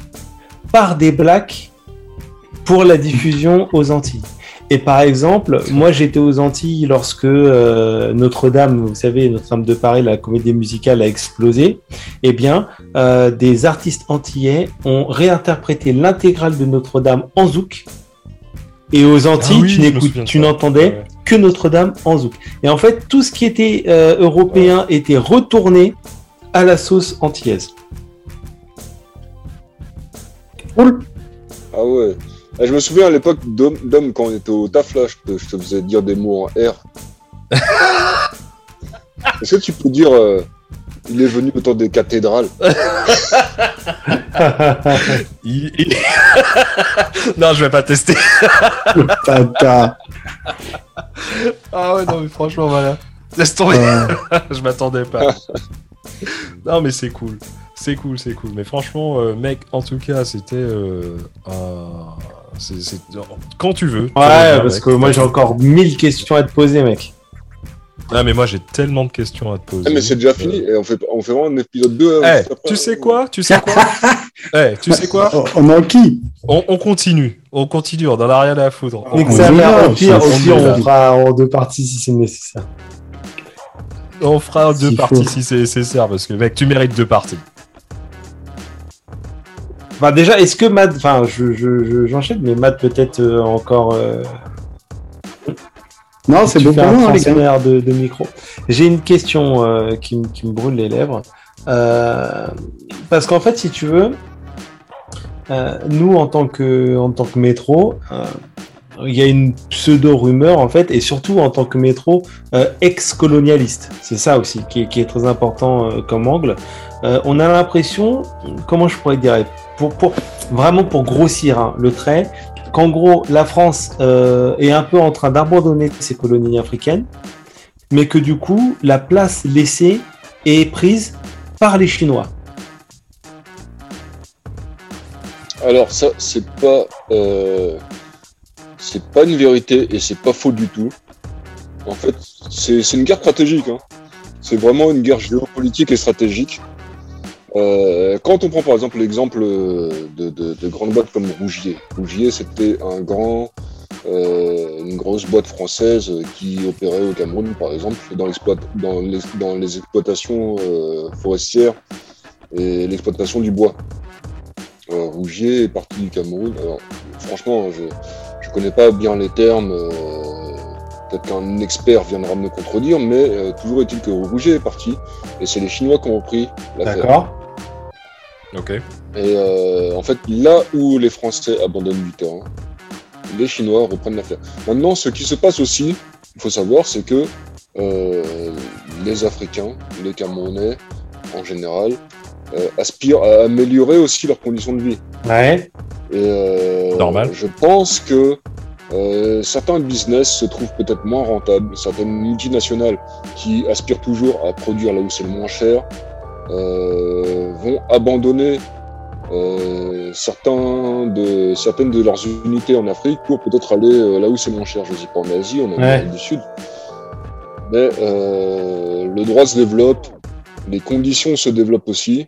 par des blacks pour la diffusion aux Antilles. Et par exemple, moi j'étais aux Antilles lorsque euh, Notre-Dame, vous savez, Notre-Dame de Paris, la comédie musicale a explosé. Eh bien, euh, des artistes antillais ont réinterprété l'intégrale de Notre-Dame en zouk. Et aux Antilles,
Ah oui,
tu n'entendais
Ouais.
que Notre-Dame en zouk. Et en fait, tout ce qui était euh, européen était retourné à la sauce antillaise.
Ah ouais. Eh, je me souviens à l'époque d'Homme, d'Homme, quand on était au taf là, je te, je te faisais dire des mots en R. Est-ce que tu peux dire euh, il est venu autour des cathédrales?
Il- il- non, je vais pas tester.
tata,
Ah ouais, non, mais franchement, voilà. Laisse tomber.
euh,
je m'attendais pas. non, mais c'est cool. C'est cool, c'est cool. Mais franchement, euh, mec, en tout cas, c'était euh, un. c'est- c'est- Quand tu veux. tu
Ouais, parce
mec.
que moi j'ai encore mille questions à te poser, mec.
Ah, mais moi j'ai tellement de questions à te poser.
Ah, mais c'est déjà fini. Et on, fait, on fait vraiment un épisode 2.
Eh, tu sais quoi? Tu sais quoi? Eh, tu sais quoi?
On en qui?
On, on continue. On continue, on en a rien à foutre. On,
Nique
on
sa
y
mère,
va,
au pire,
on
au
y
pire,
va.
on fera en deux parties si c'est nécessaire.
on fera deux
S'il
parties si c'est nécessaire, parce que mec, tu mérites deux parties.
Enfin, déjà, est-ce que Matt, enfin, je, je, je- j'enchaîne, mais Matt peut-être euh, encore. euh,
Non, c'est bon pour
un
moi, les gars.
transfert de, de micro. J'ai une question euh, qui, me- qui me brûle les lèvres. Parce qu'en fait, si tu veux, nous, en tant que, en tant que métro, il y a une pseudo-rumeur, en fait, et surtout en tant que métro euh, ex-colonialiste. C'est ça aussi qui est, qui est très important euh, comme angle. Euh, on a l'impression, comment je pourrais dire, pour, vraiment pour grossir hein, le trait, qu'en gros, la France euh, est un peu en train d'abandonner ses colonies africaines, mais que du coup, la place laissée est prise par les Chinois.
Alors, ça, c'est pas. euh, pas une vérité et c'est pas faux du tout. En fait, c'est c'est une guerre stratégique. hein. C'est vraiment une guerre géopolitique et stratégique. Euh, quand on prend par exemple l'exemple de, de, de grandes boîtes comme Rougier. Rougier, c'était un grand, euh, une grosse boîte française qui opérait au Cameroun, par exemple, dans, dans, les, dans les exploitations euh, forestières et l'exploitation du bois. Rougier est parti du Cameroun. Alors, franchement, je je connais pas bien les termes. euh, Peut-être qu'un expert viendra me contredire, mais euh, toujours est-il que Rougier est parti et c'est les Chinois qui ont repris l'affaire.
D'accord
Ok.
Et euh, en fait, là où les Français abandonnent du terrain, les Chinois reprennent l'affaire. Maintenant, ce qui se passe aussi, il faut savoir, c'est que euh, les Africains, les Camerounais en général, euh, aspirent à améliorer aussi leurs conditions de vie.
Ouais.
Et euh,
Normal.
Je pense que euh, certains business se trouvent peut-être moins rentables, certaines multinationales qui aspirent toujours à produire là où c'est le moins cher vont abandonner euh, certains de, certaines de leurs unités en Afrique pour peut-être aller euh, là où c'est moins cher. Je ne dis pas en Asie, en Amérique du Sud. Mais euh, le droit se développe, les conditions se développent aussi.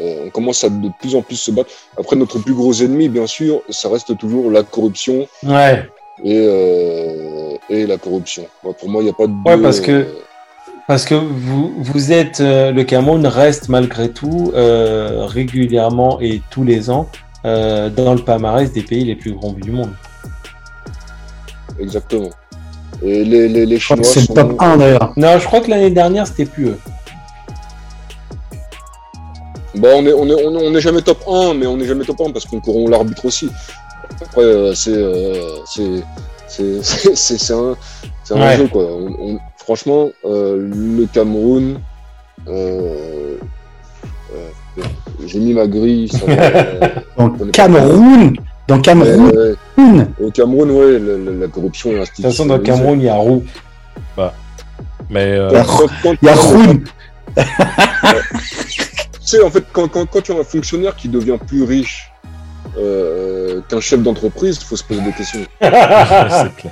Euh, on commence à de plus en plus se battre. Après, notre plus gros ennemi, bien sûr, ça reste toujours la corruption
Ouais.
et, euh, et la corruption. Pour moi, il n'y a pas de.
Ouais, parce que-
euh,
Parce que vous, vous êtes, euh, le Cameroun reste malgré tout euh, régulièrement et tous les ans euh, dans le palmarès des pays les plus grands du monde.
exactement. Et les, les, les
Je crois que
Chinois
c'est
sont.
le top 1 d'ailleurs.
Non, je crois que l'année dernière c'était plus eux.
Bah, on est, on est, on est, on est jamais top 1, mais on est jamais top 1 parce qu'on corrompt l'arbitre aussi. Après, euh, c'est, euh, c'est, c'est, c'est, c'est, c'est un, c'est un
Ouais.
jeu, quoi. On- on- franchement, euh, le Cameroun, euh, euh, j'ai mis ma grille.
Dans Cameroun Dans Cameroun
ouais. Au Cameroun, ouais, la, la- la corruption est
De toute façon, dans le. Cameroun, il y a Roux.
Mais euh,
Il y a Roun
Tu sais, en fait, quand, quand, quand tu as un fonctionnaire qui devient plus riche euh, qu'un chef d'entreprise, il faut se poser des questions.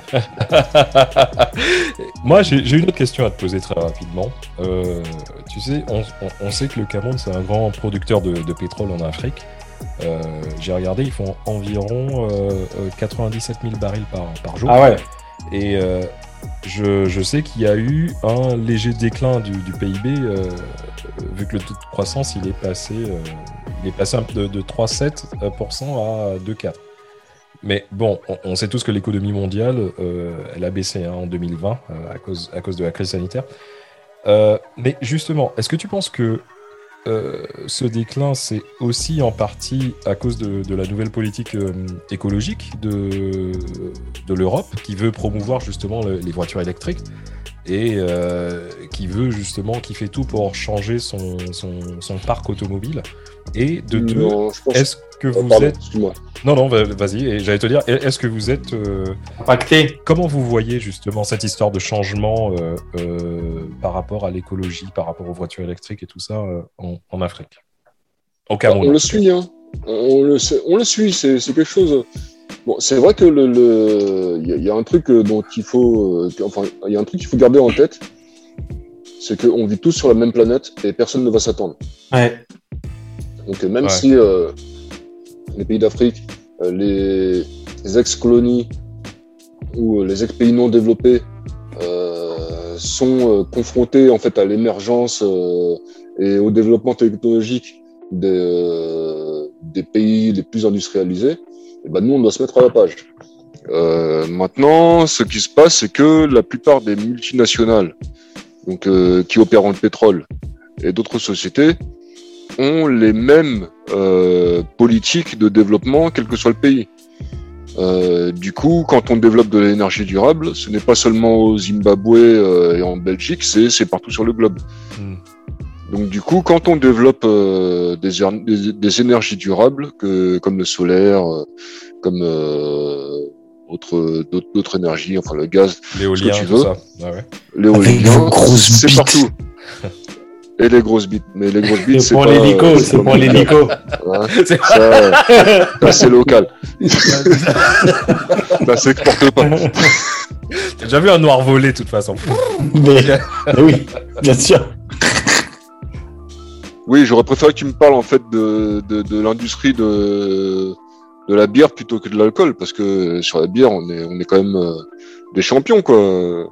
Moi, j'ai j'ai une autre question à te poser très rapidement. Euh, tu sais, on, on- on sait que le Cameroun, c'est un grand producteur de, de pétrole en Afrique. Euh, j'ai regardé, ils font environ euh, euh, 97 000 barils par, par jour.
ah ouais.
Et euh, je, sais qu'il y a eu un léger déclin du, PIB, euh, euh, vu que le taux de croissance il est passé, euh, il est passé de, de 3,7% à 2,4%. Mais bon, on, sait tous que l'économie mondiale, elle a baissé hein, en 2020 euh, à, cause, à cause de la crise sanitaire. Mais justement, est-ce que tu penses que euh, ce déclin, c'est aussi en partie à cause de, la nouvelle politique euh, écologique de, l'Europe, qui veut promouvoir justement le- les voitures électriques et euh, qui veut justement, qui fait tout pour changer son parc automobile. Et de deux,
pense...
est-ce que
Oh,
vous
pardon,
êtes...
excuse-moi.
Non, non, va- vas-y, et j'allais te dire, est-ce que vous êtes... euh,
Impacté.
Comment vous voyez justement cette histoire de changement euh, euh, par rapport à l'écologie, par rapport aux voitures électriques et tout ça euh, en, en Afrique? Au Cameroun.
on le suit, hein. On le, sait- on le suit, c'est quelque chose. Bon, c'est vrai que le, y, a- il y a un truc dont il faut, euh, enfin, il y a un truc qu'il faut garder en tête, c'est qu'on vit tous sur la même planète et personne ne va s'attendre.
Ouais.
Donc euh, même
Ouais.
si euh, les pays d'Afrique, euh, les, les ex-colonies ou les ex-pays non développés euh, sont confrontés en fait à l'émergence euh, et au développement technologique des, des pays les plus industrialisés, et ben nous on doit se mettre à la page. Maintenant, ce qui se passe, c'est que la plupart des multinationales, donc qui opèrent dans le pétrole et d'autres sociétés, ont les mêmes euh, politiques de développement, quel que soit le pays. Euh, du coup, quand on développe de l'énergie durable, ce n'est pas seulement au Zimbabwe euh, et en Belgique, c'est c'est partout sur le globe.
Hmm.
Donc du coup, quand on développe euh, des, er- des, des énergies durables, que, comme le solaire, comme euh, autre- d'autres d'autres énergies, enfin le gaz,
L'éolien,
tu
tout
veux.
ça. Ah ouais.
l'éolien, c'est partout. Et les grosses bites. Mais les grosses bites,
C'est
c'est
pour l'hélico,
c'est
c'est pour l'hélico.
C'est-
Ça, c'est local. Ça s'exporte pas.
T'as déjà vu un noir voler, de toute façon.
Mais, mais oui, bien sûr.
Oui, j'aurais préféré que tu me parles en fait de, de, de l'industrie de, de la bière plutôt que de l'alcool, parce que sur la bière, on est, on est quand même euh, des champions, quoi.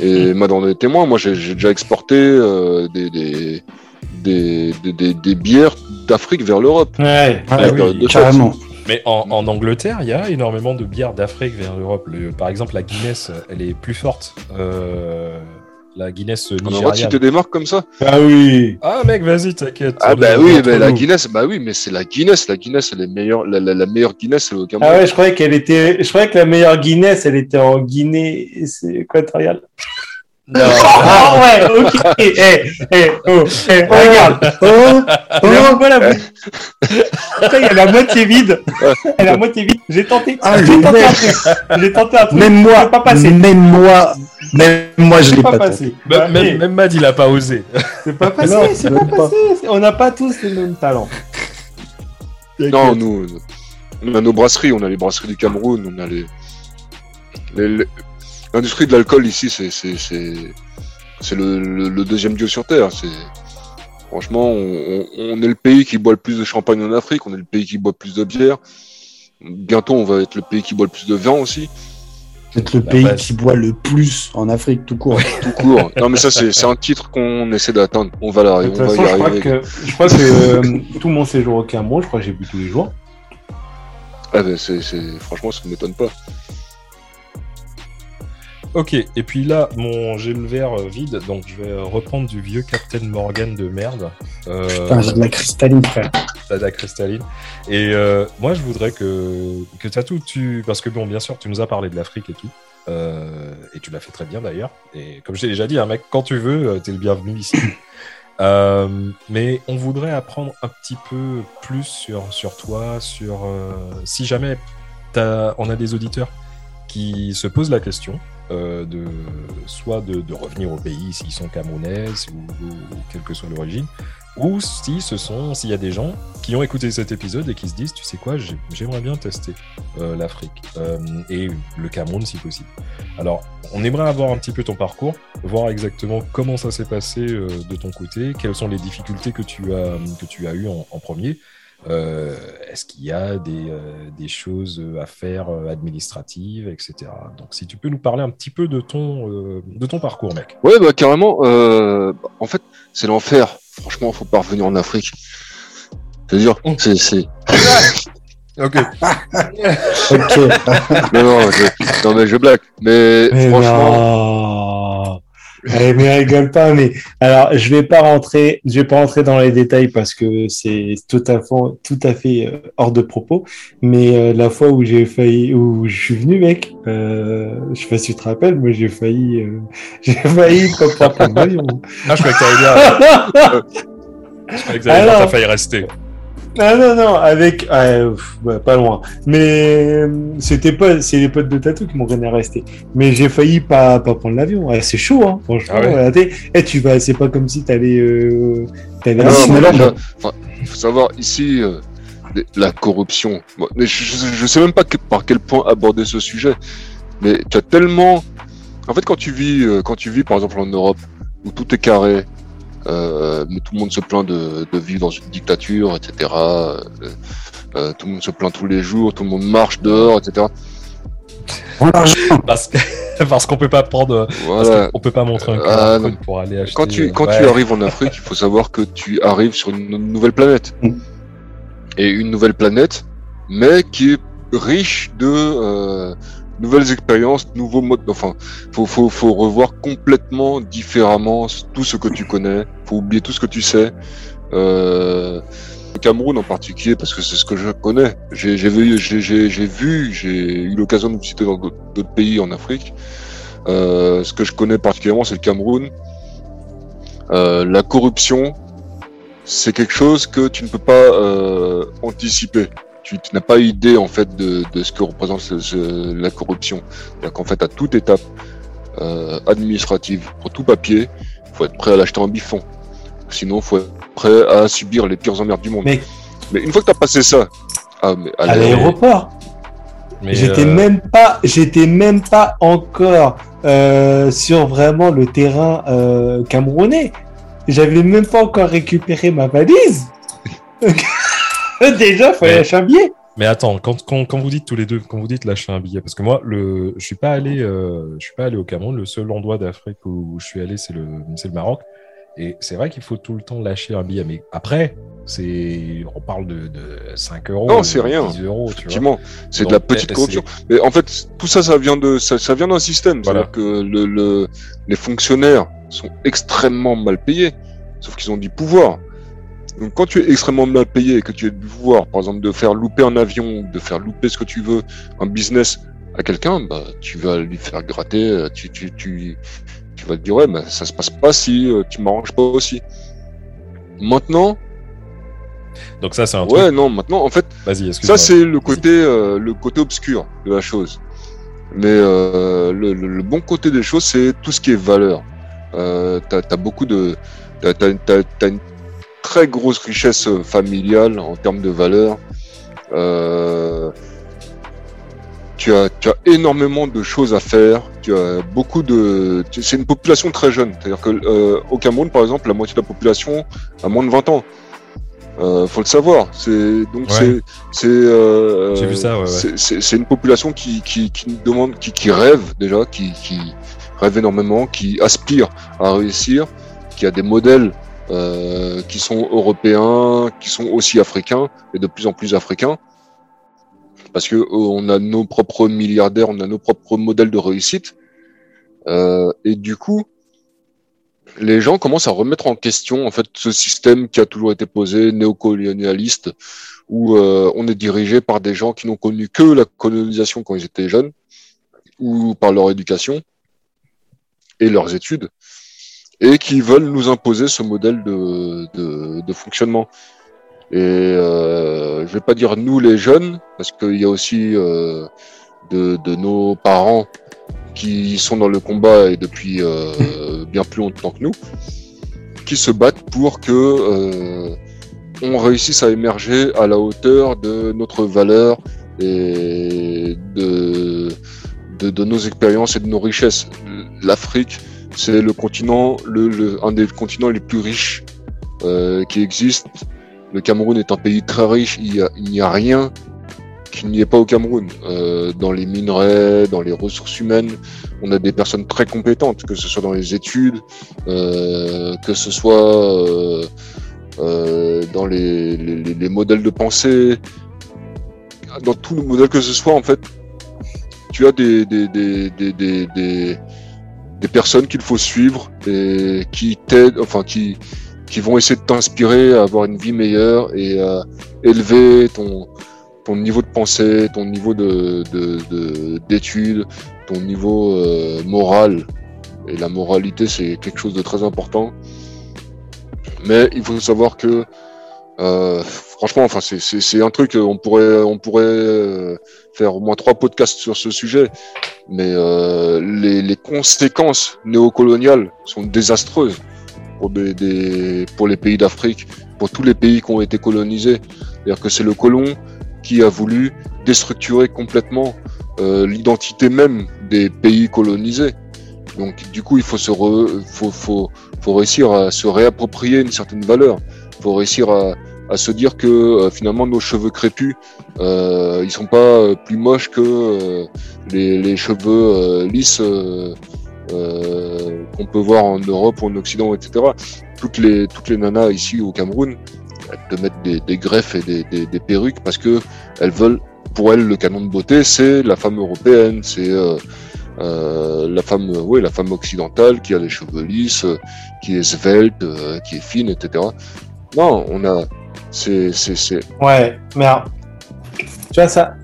Et moi, dans les témoins, moi, j'ai j'ai déjà exporté euh, des, des, des, des, des, des bières d'Afrique vers l'Europe.
Ouais.
Ah oui,
de fête.
Carrément.
Mais en, en Angleterre, il y a énormément de bières d'Afrique vers l'Europe. Le- Par exemple, la Guinness, elle est plus forte. Euh, la Guinness
de
nigériane.
citer des marques comme ça?
Ah oui.
Ah mec, vas-y, t'inquiète.
Ah bah
est
oui, bah, la. Guinness, bah oui, mais c'est la Guinness. La Guinness, elle est meilleure. La, la, la meilleure Guinness, c'est au Cameroun.
Ah ouais, je croyais qu'elle était. Je croyais que la meilleure Guinness, elle était en Guinée équatoriale.
Non.
Ah ouais, ok. Eh, eh, oh, eh, regarde. Oh, oh, voilà. Putain, il y a la moitié vide. Elle est à moitié vide. J'ai tenté.
Ah,
J'ai tenté un truc. J'ai tenté un truc.
Même moi,
C'est pas passé.
même moi, même moi, je l'ai
pas passé.
Même, même, Mad, il a pas osé.
C'est pas passé. C'est pas
pas.
passé. On n'a pas tous les mêmes talents.
Non, nous, on a nos brasseries, on a les brasseries du Cameroun, on a les. les- les- L'industrie de l'alcool ici, c'est c'est c'est c'est le, le, le deuxième dieu sur terre. C'est franchement, on, est le pays qui boit le plus de champagne en Afrique, on est le pays qui boit le plus de bière. Bientôt, on va être le pays qui boit le plus de vin aussi,
C'est le
La
pays
base.
qui boit le plus en Afrique tout court.
tout court. non, mais ça, c'est un titre qu'on essaie d'atteindre. On va
De
l'arriver,
toute
on va
façon,
y
je crois
arriver.
que, je crois que euh, tout mon séjour au Cameroun, je crois que j'ai bu tous les jours.
Ah, ben, c'est- franchement, ça ne m'étonne pas.
Ok, et puis là, mon j'ai le verre euh, vide, donc je vais euh, reprendre du vieux Captain Morgan de merde. Euh,
Putain, j'ai de la cristalline, frère.
t'as de la cristalline. Et euh, moi, je voudrais que, que Tatou, tu. Parce que, bon, bien sûr, tu nous as parlé de l'Afrique et tout. Euh, et tu l'as fait très bien d'ailleurs. Et comme je t'ai déjà dit, un mec, quand tu veux, t'es le bienvenu ici. Euh, mais on voudrait apprendre un petit peu plus sur, sur toi, sur euh, si jamais t'as- on a des auditeurs qui se posent la question euh, de soit de, de revenir au pays s'ils sont camerounais ou, ou quelle que soit l'origine, ou si ce sont s'il y a des gens qui ont écouté cet épisode et qui se disent tu sais quoi j'ai- j'aimerais bien tester euh, l'Afrique euh, et le Cameroun si possible. Alors on aimerait avoir un petit peu ton parcours, voir exactement comment ça s'est passé euh, de ton côté, quelles sont les difficultés que tu as que tu as eu en premier. Euh, Est-ce qu'il y a des, euh, des choses à faire euh, administratives, etc. Donc, si tu peux nous parler un petit peu de ton, euh, de ton parcours, mec.
Ouais, bah carrément. Euh, en fait, c'est l'enfer. Franchement, faut pas revenir en Afrique. C'est-à-dire, c'est, c'est...
Ok.
Ok.
Non, non, je... non, mais je blague. Mais,
Mais
franchement,
non. Eh, mais rigole pas, mais alors je vais pas rentrer, je vais pas rentrer dans les détails parce que c'est tout à fait, tout à fait euh, hors de propos. Mais euh, la fois où j'ai failli, où je suis venu, mec, euh, je sais pas si tu te rappelles, moi j'ai failli, euh, j'ai failli pas pouvoir prendre l'avion.
Ah, je croyais que t'allais dire. Je croyais que t'allais t'as failli rester.
Ah non non, avec, pff, ouais, pas loin. Mais euh, c'était pas, c'est les potes de Tatou qui m'ont rien à rester. Mais j'ai failli pas pas prendre l'avion. Ouais, c'est chaud, hein, franchement.
Ah ouais.
eh, tu vas, c'est pas comme si t'allais, euh, t'allais
Ah,
enfin, faut savoir ici euh, la corruption. Bon, mais je, je, sais même pas que- par quel point aborder ce sujet. Mais tu as tellement, en fait, quand tu vis, euh, quand tu vis par exemple en Europe, où tout est carré, euh, mais tout le monde se plaint de, de vivre dans une dictature, etc. Euh, euh, tout le monde se plaint tous les jours, tout le monde marche dehors, etc.
Parce que- parce qu'on peut pas prendre, parce
Voilà.
qu'on peut pas montrer un QR code pour aller acheter.
Quand tu, quand
Ouais.
tu arrives en Afrique, il faut savoir que tu arrives sur une nouvelle planète.
Mm.
Et une nouvelle planète, mais qui est riche de euh, nouvelles expériences, nouveaux modes. Enfin, faut, faut, faut revoir complètement différemment tout ce que tu connais. Faut oublier tout ce que tu sais. Euh, le Cameroun en particulier, parce que c'est ce que je connais. J'ai vu, j'ai eu l'occasion de visiter dans d'autres d'autres pays en Afrique. Euh, ce que je connais particulièrement, c'est le Cameroun. Euh, la corruption, c'est quelque chose que tu ne peux pas euh, anticiper. Tu, tu n'as pas idée en fait de, de ce que représente ce- ce- la corruption. C'est-à-dire qu'en fait, à toute étape euh, administrative, pour tout papier, faut être prêt à l'acheter en biffon. Sinon, faut être prêt à subir les pires emmerdes du monde.
Mais-
Mais une fois que tu as passé ça, ah,
À l'aéroport. J'étais
euh,
même pas, j'étais même pas encore euh, sur vraiment le terrain euh, camerounais. J'avais même pas encore récupéré ma valise. Déjà, il fallait acheter un billet.
Mais attends, quand, quand, quand vous dites tous les deux, quand vous dites lâcher un billet, parce que moi, le, je suis pas allé, euh, je suis pas allé au Cameroun. Le seul endroit d'Afrique où, je suis allé, c'est le, c'est le Maroc. Et c'est vrai qu'il faut tout le temps lâcher un billet. Mais après, c'est, on parle de, de 5 euros.
Non, c'est rien.
10 euros, tu vois.
Effectivement, c'est de la petite
c'est-
corruption. Mais en fait, tout ça, ça vient de, ça, ça vient d'un système.
Voilà.
C'est-à-dire que le, le, les fonctionnaires sont extrêmement mal payés, sauf qu'ils ont du pouvoir. Donc, quand tu es extrêmement mal payé et que tu as du pouvoir, par exemple, de faire louper un avion, de faire louper ce que tu veux, un business à quelqu'un, bah, tu vas lui faire gratter, euh, tu, tu, tu, tu vas te dire, ouais, bah, ça se passe pas si euh, tu m'arranges pas aussi. Maintenant,
Donc ça, c'est un truc.
ouais, non, maintenant, en fait,
Vas-y, excuse-moi.
ça, c'est le côté, euh, le côté obscur de la chose. Mais euh, le, le- le bon côté des choses, c'est tout ce qui est valeur. Euh, t'as as beaucoup de, t'as t'as- t'as- t'as une très grosse richesse euh, familiale en termes de valeur. Euh, tu as, tu as énormément de choses à faire. Tu as beaucoup de, c'est une population très jeune. C'est-à-dire que euh, au Cameroun, par exemple, la moitié de la population a moins de 20 ans. Euh, faut le savoir. C'est donc
Ouais.
c'est c'est euh,
ouais, ouais.
une population qui qui demande qui qui rêve déjà, qui qui rêve énormément, qui aspire à réussir, qui a des modèles euh, qui sont européens, qui sont aussi africains et de plus en plus africains. Parce que euh, on a nos propres milliardaires, on a nos propres modèles de réussite. Euh, et du coup, les gens commencent à remettre en question en fait ce système qui a toujours été posé néocolonialiste où euh, on est dirigé par des gens qui n'ont connu que la colonisation quand ils étaient jeunes ou par leur éducation et leurs études et qui veulent nous imposer ce modèle de, de, de fonctionnement. Et euh, je vais pas dire nous les jeunes parce qu'il y a aussi euh, de, de nos parents qui sont dans le combat et depuis euh, bien plus longtemps que nous, qui se battent pour que euh, on réussisse à émerger à la hauteur de notre valeur et de, de, de nos expériences et de nos richesses. L'Afrique, c'est le continent, le, le- un des continents les plus riches euh, qui existent. Le Cameroun est un pays très riche. Il y a- n'y a, rien qu'il n'y ait pas au Cameroun. Euh, dans les minerais, dans les ressources humaines, on a des personnes très compétentes, que ce soit dans les études, euh, que ce soit euh, euh, dans les, les, les- les modèles de pensée, dans tous les modèles que ce soit, en fait, tu as des, des, des, des, des, personnes qu'il faut suivre et qui t'aident, enfin qui, qui vont essayer de t'inspirer à avoir une vie meilleure et à élever ton, ton niveau de pensée, ton niveau de- d'études, ton niveau euh, moral. Et la moralité, c'est quelque chose de très important. Mais il faut savoir que, euh, franchement, enfin, c'est, un truc, on pourrait, on pourrait euh, faire au moins trois podcasts sur ce sujet. Mais euh, les, les conséquences néocoloniales sont désastreuses pour, des, des- pour les pays d'Afrique, pour tous les pays qui ont été colonisés. C'est-à-dire que c'est le colon qui a voulu déstructurer complètement euh, l'identité même des pays colonisés. Donc du coup, il faut se re- faut, faut, faut réussir à se réapproprier une certaine valeur. Réussir à, se dire que euh, finalement nos cheveux crépus, euh, ils sont pas euh, plus moches que les, cheveux lisses qu'on peut voir en Europe ou en Occident, etc. Toutes les toutes les nanas ici au Cameroun, elles te mettent des, greffes et des, perruques parce que elles veulent, pour elles, le canon de beauté, c'est la femme européenne, c'est la femme, ouais, la femme occidentale qui a les cheveux lisses, qui est svelte, qui est fine, etc. Non, on a, c'est,
Ouais, mais tu vois, ça,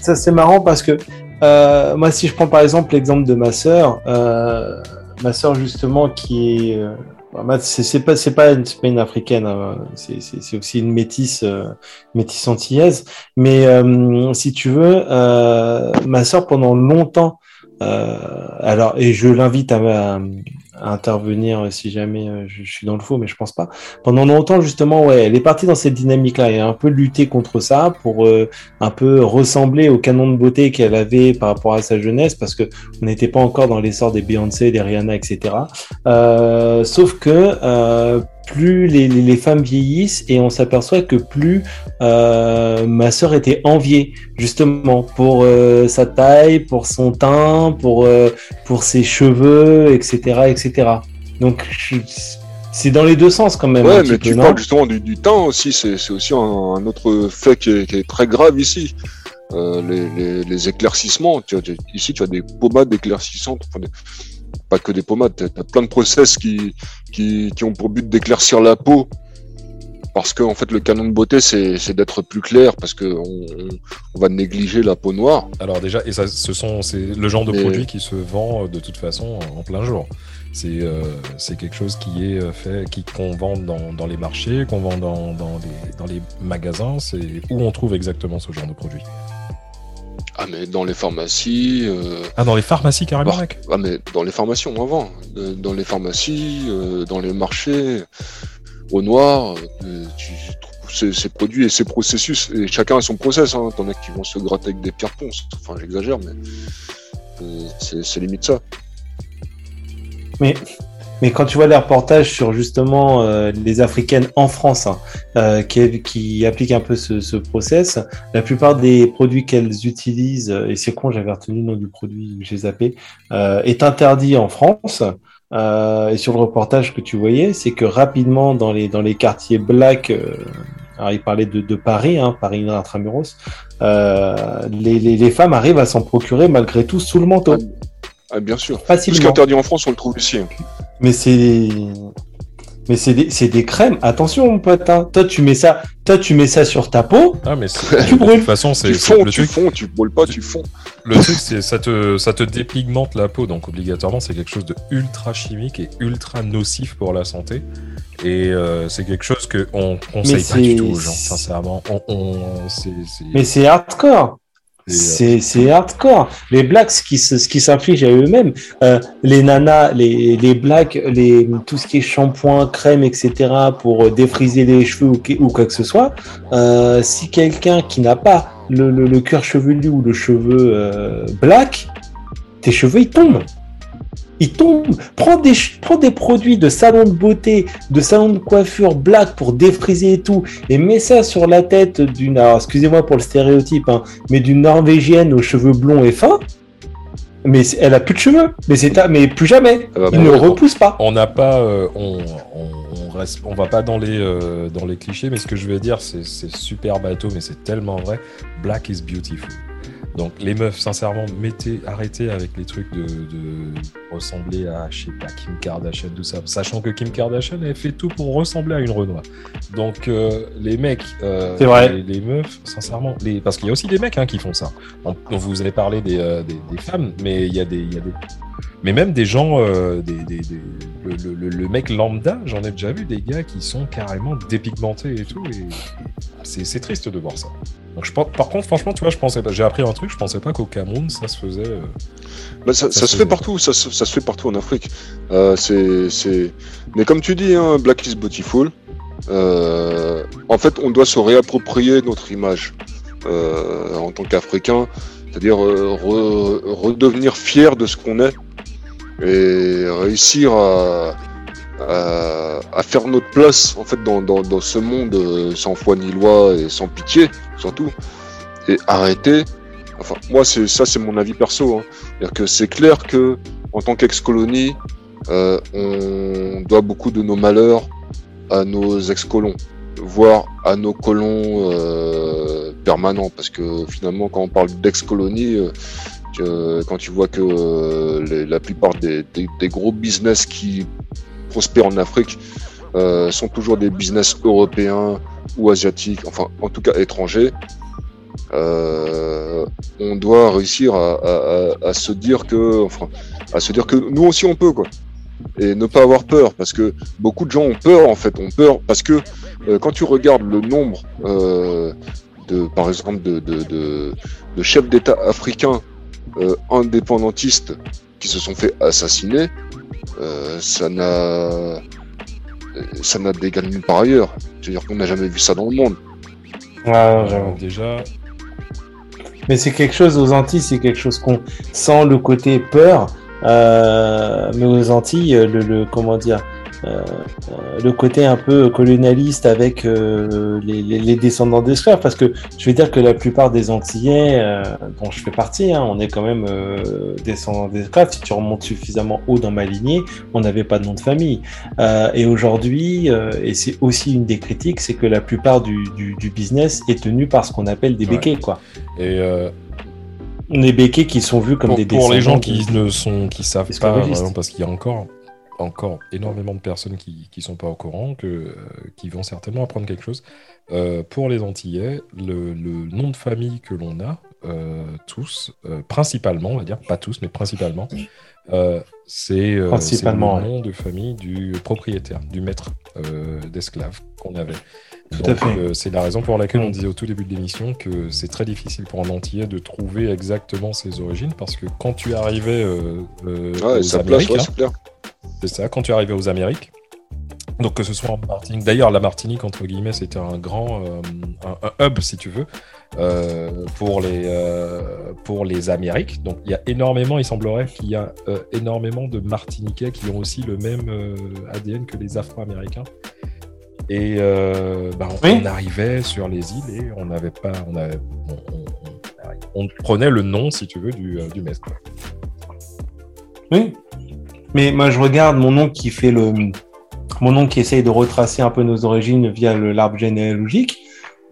ça c'est marrant parce que euh, moi, si je prends par exemple l'exemple de ma sœur, euh, ma sœur justement qui est. euh, bah, c'est pas, c'est pas, une, une africaine, hein, c'est aussi une métisse, euh, métisse antillaise. Mais si tu veux, ma sœur pendant longtemps, alors, et je l'invite à, à- intervenir si jamais euh, je, suis dans le faux, mais je pense pas. Pendant longtemps justement ouais elle est partie dans cette dynamique là et a un peu lutté contre ça pour euh, un peu ressembler au canon de beauté qu'elle avait par rapport à sa jeunesse parce que on n'était pas encore dans l'essor des Beyoncé des Rihanna etc euh, sauf que plus les, les, les femmes vieillissent et on s'aperçoit que plus euh, ma sœur était enviée justement pour euh, sa taille pour son teint pour euh, pour ses cheveux etc etc donc c'est dans les deux sens quand même.
ouais, mais tu parles justement du, du temps aussi, c'est, aussi un, un autre fait qui est, qui est très grave ici. Les, éclaircissements, tu ici tu as des pommades éclaircissantes, enfin, des- pas que des pommades, tu as plein de process qui, qui, qui ont pour but d'éclaircir la peau. Parce que en fait, le canon de beauté, c'est, d'être plus clair, parce que on, va négliger la peau noire.
Alors déjà, et ça, ce sont, c'est le genre de
Mais-
produit qui se vend euh, de toute façon en plein jour. C'est euh, c'est quelque chose qui est euh, fait, qui qu'on vend dans, dans les marchés, qu'on vend dans, dans, les, dans les magasins. C'est où on trouve exactement ce genre de produit.
Ah, mais dans les pharmacies, euh,
Ah, dans les pharmacies carrément,
Bah,
mec.
Ah mais dans les pharmacies on en vend, Euh, dans les pharmacies, euh, dans les marchés, au noir, euh, tu trouves ces, ces produits et ces processus, et chacun a son process, hein. t'en as qui vont se gratter avec des pierres ponces, enfin j'exagère mais c'est c'est limite ça.
Mais quand tu vois les reportages sur justement euh, les Africaines en France hein, euh, qui, qui appliquent un peu ce, ce process, la plupart des produits qu'elles utilisent, euh, et c'est con, j'avais retenu le nom du produit, j'ai zappé, euh, est interdit en France. Euh, et sur le reportage que tu voyais, c'est que rapidement dans les dans les quartiers black, euh, alors il parlait de, de Paris, hein, Paris intramuros, euh, les, les, les femmes arrivent à s'en procurer malgré tout sous le manteau,
Ah bien sûr. Tout ce qui est
facilement.
interdit en France on le trouve ici.
Mais c'est. Mais c'est des, c'est des crèmes. Attention, mon pote. hein. Toi, tu mets ça. Toi, tu mets ça sur ta peau.
Ah, mais c'est-
Tu
de
brûles.
toute façon, c'est
Tu fonds,
le
tu
truc.
fonds, tu brûles pas, tu fonds.
Le truc, c'est ça te ça te dépigmente la peau, donc obligatoirement, c'est quelque chose de ultra chimique et ultra nocif pour la santé. Et euh, c'est quelque chose que on conseille pas du tout aux gens, sincèrement. On,
Mais c'est hardcore.
C'est, euh,
C'est hardcore. Les blacks, qui qui s'infligent à eux-mêmes, euh, les nanas, les, blacks, les, tout ce qui est shampoing, crème, etc., pour euh, défriser les cheveux ou, quoi que ce soit, si quelqu'un qui n'a pas le, le, cuir chevelu ou le cheveu black, tes cheveux, ils tombent. Ils tombent. Prends des, prends des produits de salon de beauté, de salon de coiffure black pour défriser et tout, et mets ça sur la tête d'une, excusez-moi pour le stéréotype, hein, mais d'une norvégienne aux cheveux blonds et fins. Mais elle a plus de cheveux. Mais c'est mais plus jamais.
Elle va
Il ne
mourir.
repousse pas.
on n'a pas, euh, on, on, on reste, on va pas dans les euh, dans les clichés, mais ce que je vais dire, c'est c'est super bateau, mais c'est tellement vrai. Black is beautiful. Donc les meufs, sincèrement, mettez, arrêtez avec les trucs de, de ressembler à, je sais pas, Kim Kardashian, tout ça, sachant que Kim Kardashian, elle fait tout pour ressembler à une Renoir. Donc euh, les mecs, euh,
vrai.
Les, les meufs, sincèrement, les, parce qu'il y a aussi des mecs hein, qui font ça. On, on vous avez parlé des, euh, des, des femmes, mais il y a des, il y a des mais même des gens, euh, des, des- des- le, le- le- le mec lambda, j'en ai déjà vu des gars qui sont carrément dépigmentés et tout, et c'est triste de voir ça. Donc je pense, par contre, franchement, tu vois, je pensais pas, j'ai appris un truc, je pensais pas qu'au Cameroun ça se faisait. euh,
Bah, ça,
Ça
ça
se
se
fait.
partout, ça, se- ça se fait partout en Afrique. Euh, c'est. Mais comme tu dis, hein, Black is Beautiful, en fait, on doit se réapproprier notre image en tant qu'Africain, c'est-à-dire re- redevenir fier de ce qu'on est et réussir à, à, à faire notre place en fait dans, dans, dans ce monde euh, sans foi ni loi et sans pitié surtout et arrêter enfin moi c'est ça c'est mon avis perso hein. c'est-à-dire que c'est clair que en tant qu'ex-colonie euh, on doit beaucoup de nos malheurs à nos ex-colons voire à nos colons euh, permanents parce que finalement quand on parle d'ex-colonie euh, quand tu vois que euh, la plupart des, gros business qui prospèrent en Afrique euh, sont toujours des business européens ou asiatiques, enfin en tout cas étrangers. Euh, on doit réussir à, se dire que, enfin, à se dire que nous aussi on peut quoi, et ne pas avoir peur parce que beaucoup de gens ont peur en fait, ont peur parce que quand tu regardes le nombre de, par exemple, de chefs d'État africains euh, indépendantistes qui se sont fait assassiner, euh, ça n'a ça n'a d'égal nulle part ailleurs. C'est-à-dire qu'on n'a jamais vu ça dans le monde.
J'avoue.
déjà,
Mais c'est quelque chose aux Antilles, c'est quelque chose qu'on sent le côté peur. euh, mais aux Antilles, le, le comment dire, euh, euh, le côté un peu colonialiste avec euh, les, les- les descendants d'esclaves, parce que je vais dire que la plupart des Antillais, euh, dont je fais partie, hein, on est quand même descendants d'esclaves. Si tu remontes suffisamment haut dans ma lignée, on n'avait pas de nom de famille. Et aujourd'hui, et c'est aussi une des critiques, c'est que la plupart du, du, du business est tenu par ce qu'on appelle des
Ouais.
béquets, quoi.
et
Des béquets qui sont vus comme
pour,
des
pour les gens
descendants
qui ne sont, qui savent pas, vraiment, parce qu'il y a encore, encore énormément de personnes qui, qui sont pas au courant, que, euh, qui vont certainement apprendre quelque chose. Euh, pour les Antillais, le, le nom de famille que l'on a, euh, tous, euh, principalement, on va dire, pas tous, mais principalement, euh, c'est euh, le
ouais.
nom de famille du propriétaire, du maître euh, d'esclaves qu'on avait.
Tout
Donc,
à fait.
euh, c'est la raison pour laquelle on
Mm.
disait au tout début de l'émission que c'est très difficile pour un Antillais de trouver exactement ses origines parce que quand tu arrivais euh, euh,
Ouais,
aux
sa place,
Amériques,
ouais,
hein,
c'est
ça, quand tu arrivais aux Amériques, donc que ce soit en Martinique, d'ailleurs la Martinique entre guillemets c'était un grand euh, un, un hub si tu veux euh, pour les euh, pour les Amériques. Donc il y a énormément, il semblerait qu'il y a énormément de Martiniquais qui ont aussi le même ADN que les Afro-Américains. Et bah, on,
Oui.
on arrivait sur les îles et on n'avait pas, on, avait, on, on- on- on prenait le nom si tu veux du, du.
Oui. Mais moi, je regarde mon oncle qui fait le. Mon oncle qui essaye de retracer un peu nos origines via l'arbre généalogique.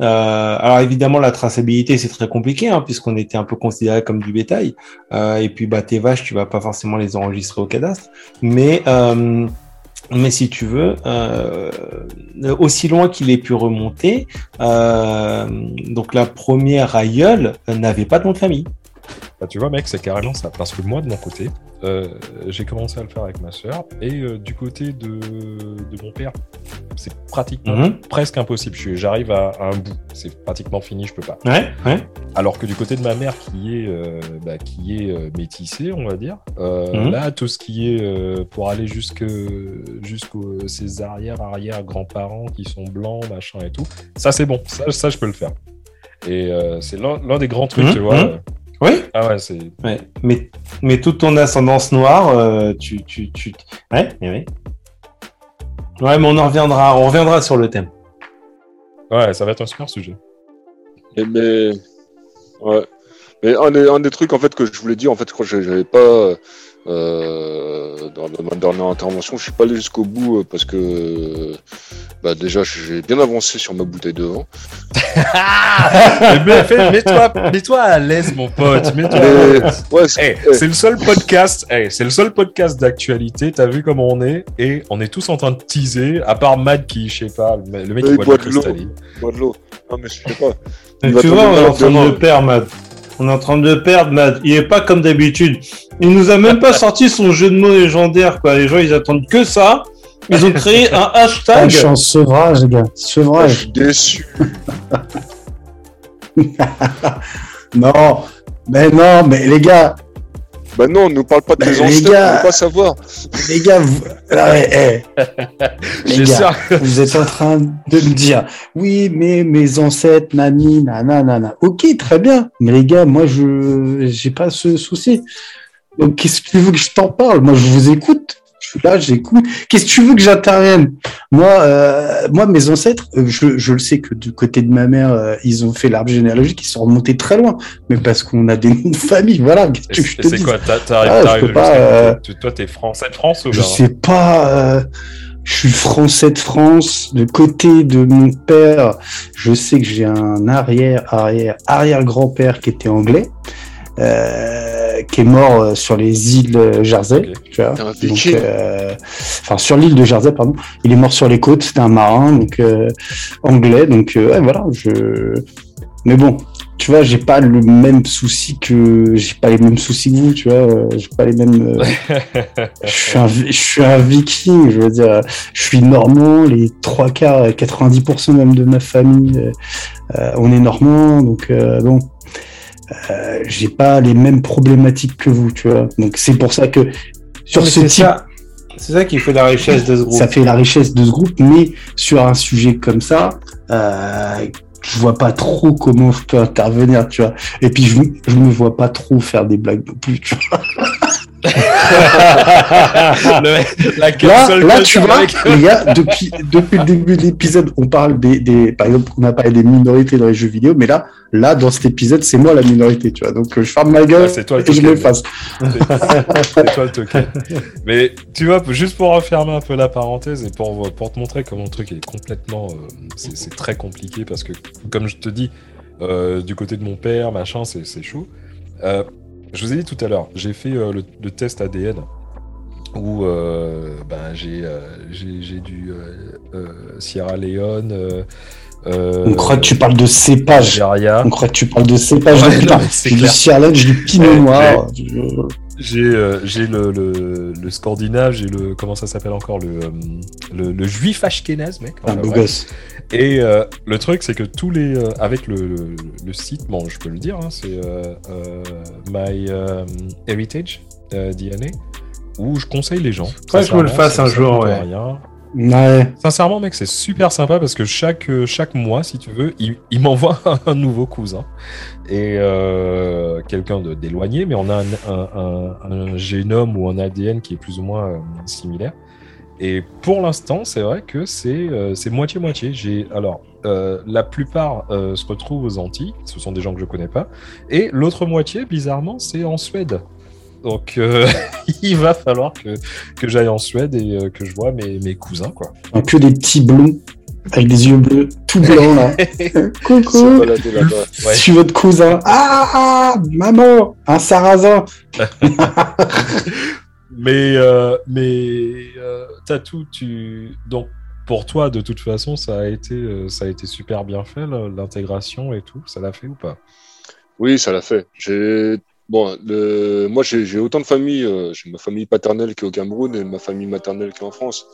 Euh, alors évidemment, la traçabilité, c'est très compliqué, hein, puisqu'on était un peu considéré comme du bétail. Euh, et puis, bah, tes vaches, tu vas pas forcément les enregistrer au cadastre. Mais, euh, mais si tu veux, aussi loin qu'il ait pu remonter, donc la première aïeule n'avait pas de nom de famille.
Bah, tu vois, mec, c'est carrément ça. Parce que moi, de mon côté, euh, j'ai commencé à le faire avec ma sœur. Et euh, du côté de, de mon père, c'est pratiquement
Mhm.
presque impossible. J'arrive à, à un bout. C'est pratiquement fini, je peux pas.
Ouais, ouais.
Alors que du côté de ma mère, qui est, euh, bah, qui est euh, métissée, on va dire, euh,
Mhm.
là, tout ce qui est euh, pour aller jusque jusqu'aux ses arrière arrière grands-parents qui sont blancs, machin et tout, ça c'est bon. Ça, ça je peux le faire. Et euh, c'est l'un l'un des grands trucs,
Mhm,
tu vois.
Oui,
Ah ouais, c'est
Ouais, mais, mais toute ton ascendance noire, euh, tu, tu, tu... Ouais, mais oui. Ouais, mais on en reviendra, on reviendra sur le thème.
Ouais, ça va être un super sujet.
Et mais, ouais. Mais un des, un des trucs en fait que je voulais dire, en fait, quand j'avais pas euh, dans, dans ma dernière intervention, je suis pas allé jusqu'au bout euh, parce que bah déjà j'ai bien avancé sur ma bouteille de vin.
Eh ben, Mets-toi mets-toi à l'aise, mon pote.
Ouais, c'est-
Eh, c'est le seul podcast, eh, c'est le seul podcast d'actualité. T'as vu comment on est et on est tous en train de teaser. À part Mad qui, je sais pas, le mec qui boit de
l'eau. de l'eau. Non mais je sais pas.
Et
Il va
tu vois, on est en train de le perdre, Mad. On est en train de perdre, Mad. Il est pas comme d'habitude. Il nous a même pas sorti son jeu de mots légendaire, quoi. Les gens, ils attendent que ça. Ils ont créé un
Ah,
hashtag.
je suis en sevrage, les gars.
Ah, je
Sevrage.
suis déçu.
Non, mais non, mais les gars,
Bah non, ne parle pas de
Bah,
tes ancêtres,
gars.
on veut pas savoir.
les gars, vous, Ah ouais, eh, les gars, vous êtes en train de me dire, oui, mais mes ancêtres, nani, nana, nana. Ok, très bien. Mais les gars, moi, je, j'ai pas ce souci. Donc, qu'est-ce que tu veux que je t'en parle? Moi, je vous écoute. Je suis là, j'écoute. Qu'est-ce que tu veux que j'intervienne? Moi, euh, moi, mes ancêtres, euh, je, je le sais que du côté de ma mère, euh, ils ont fait l'arbre généalogique, ils sont remontés très loin. Mais parce qu'on a des noms de famille, voilà. Qu'est-ce
Et
que je
c'est
te
c'est
dis
quoi T'a- T'arrives
Ah, euh,
Toi, t'es français de France ou
Je sais pas. euh, je suis français de France. De côté de mon père, je sais que j'ai un arrière, arrière, arrière grand-père qui était anglais, euh, qui est mort euh, sur les îles euh, Jersey.
Ok.
Tu vois. Donc, euh, enfin, sur l'île de Jersey, pardon. Il est mort sur les côtes. C'était un marin, donc euh, anglais. Donc euh, ouais, voilà. Je. Mais bon. Tu vois, j'ai pas le même souci que j'ai pas les mêmes soucis que vous, tu vois. J'ai pas les mêmes. euh, je suis, un, je suis un viking, je veux dire, je suis normand, les trois quarts, euh, 90% même de ma famille, euh, on est normand, donc euh, bon, euh, j'ai pas les mêmes problématiques que vous, tu vois. Donc c'est pour ça que sur
Mais
ce type,
ça, c'est ça qui fait la richesse de ce groupe.
ça fait la richesse de ce groupe, mais sur un sujet comme ça, euh, je vois pas trop comment je peux intervenir, tu vois. Et puis je, je me vois pas trop faire des blagues non plus, tu vois.
Le- la
Là, là tu vois, les gars, depuis, depuis le début de l'épisode, on parle des, des, par exemple, on a parlé des minorités dans les jeux vidéo, mais là, là, dans cet épisode, c'est moi la minorité, tu vois. Donc, euh, je ferme ma gueule
c'est toi le
et je m'efface.
C'est toi le token. Mais tu vois, juste pour refermer un peu la parenthèse et pour, pour te montrer comment le truc est complètement. euh, c'est très compliqué parce que, comme je te dis, euh, du côté de mon père, machin, c'est c'est chaud. Euh, je vous ai dit tout à l'heure, j'ai fait euh, le, le test ADN où euh, ben, j'ai euh, j'ai j'ai du Sierra Leone. euh, euh,
On croit que tu parles de cépage.
Nigeria.
On croit que tu parles de cépage.
Ouais, non,
du. Sierra Leone, j'ai du Pinot Noir.
J'ai euh, j'ai le, le, le scandinave, j'ai le. Comment ça s'appelle encore le, euh, le, le juif ashkénaze, mec.
Un beau gosse.
Et euh, le truc, c'est que tous les. euh, avec le, site, bon, je peux le dire, hein, c'est euh, euh, My Heritage euh, DNA, où je conseille les gens.
Que je me le fasse un jour, ouais.
rien. Sincèrement, mec, c'est super sympa parce que chaque, euh, chaque mois, si tu veux, il, m'envoie un nouveau cousin. Et euh, quelqu'un d'éloigné, mais on a un, génome ou un ADN qui est plus ou moins euh, similaire. Et pour l'instant, c'est vrai que c'est moitié-moitié. J'ai Alors, la plupart se retrouvent aux Antilles, ce sont des gens que je connais pas. Et l'autre moitié, bizarrement, c'est en Suède. Donc, euh, il va falloir que, que j'aille en Suède et euh, que je vois mes, mes cousins, quoi.
Enfin, Que des petits blonds avec des yeux bleus, tout blancs là. Coucou. Je suis votre cousin. Ah, ah, maman, un sarrasin.
Mais, euh, mais euh, Tatou, tu... Donc, pour toi, de toute façon, ça a été, ça a été super bien fait, l'intégration et tout. Ça l'a fait ou pas?
Oui, ça l'a fait. J'ai bon, le... moi j'ai autant de familles. euh, J'ai ma famille paternelle qui est au Cameroun et ma famille maternelle qui est en France.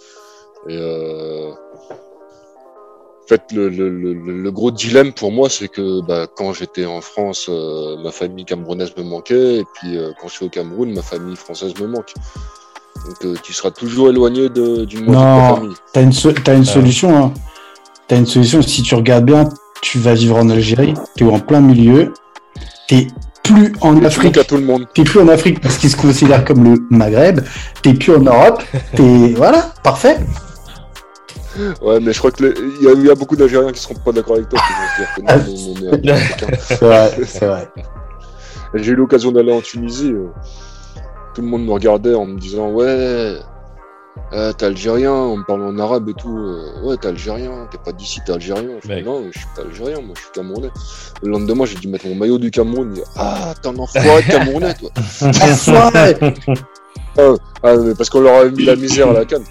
Et euh... en fait, le, le, le, le gros dilemme pour moi, c'est que bah, quand j'étais en France, euh, ma famille camerounaise me manquait, et puis euh, quand je suis au Cameroun, ma famille française me manque. Donc euh, tu seras toujours éloigné de- d'une moitié de ta
Non.
famille.
T'as une, so- t'as une
Ah.
solution. Hein. T'as une solution. Si tu regardes bien, tu vas vivre en Algérie. T'es en plein milieu. T'es plus en Afrique.
à tout le monde.
T'es plus en Afrique parce qu'il se considère comme le Maghreb. T'es plus en Europe. T'es voilà, parfait.
Ouais, mais je crois que il y, a- il y a beaucoup d'Algériens qui seront pas d'accord avec toi.
Ah. C'est vrai, c'est vrai.
J'ai eu l'occasion d'aller en Tunisie. euh, Tout le monde me regardait en me disant Ouais, euh, t'es algérien, en me parlant en arabe et tout. euh, ouais, t'es algérien, t'es pas d'ici, t'es algérien. Je dis
Mec.
Non, je suis pas algérien, moi je suis camerounais. Le lendemain, j'ai dû mettre mon maillot du Cameroun. Il dit, ah, t'es un enfoiré camerounais, toi.
Enfoiré.
Ah, mais parce qu'on leur a mis la misère à la canne.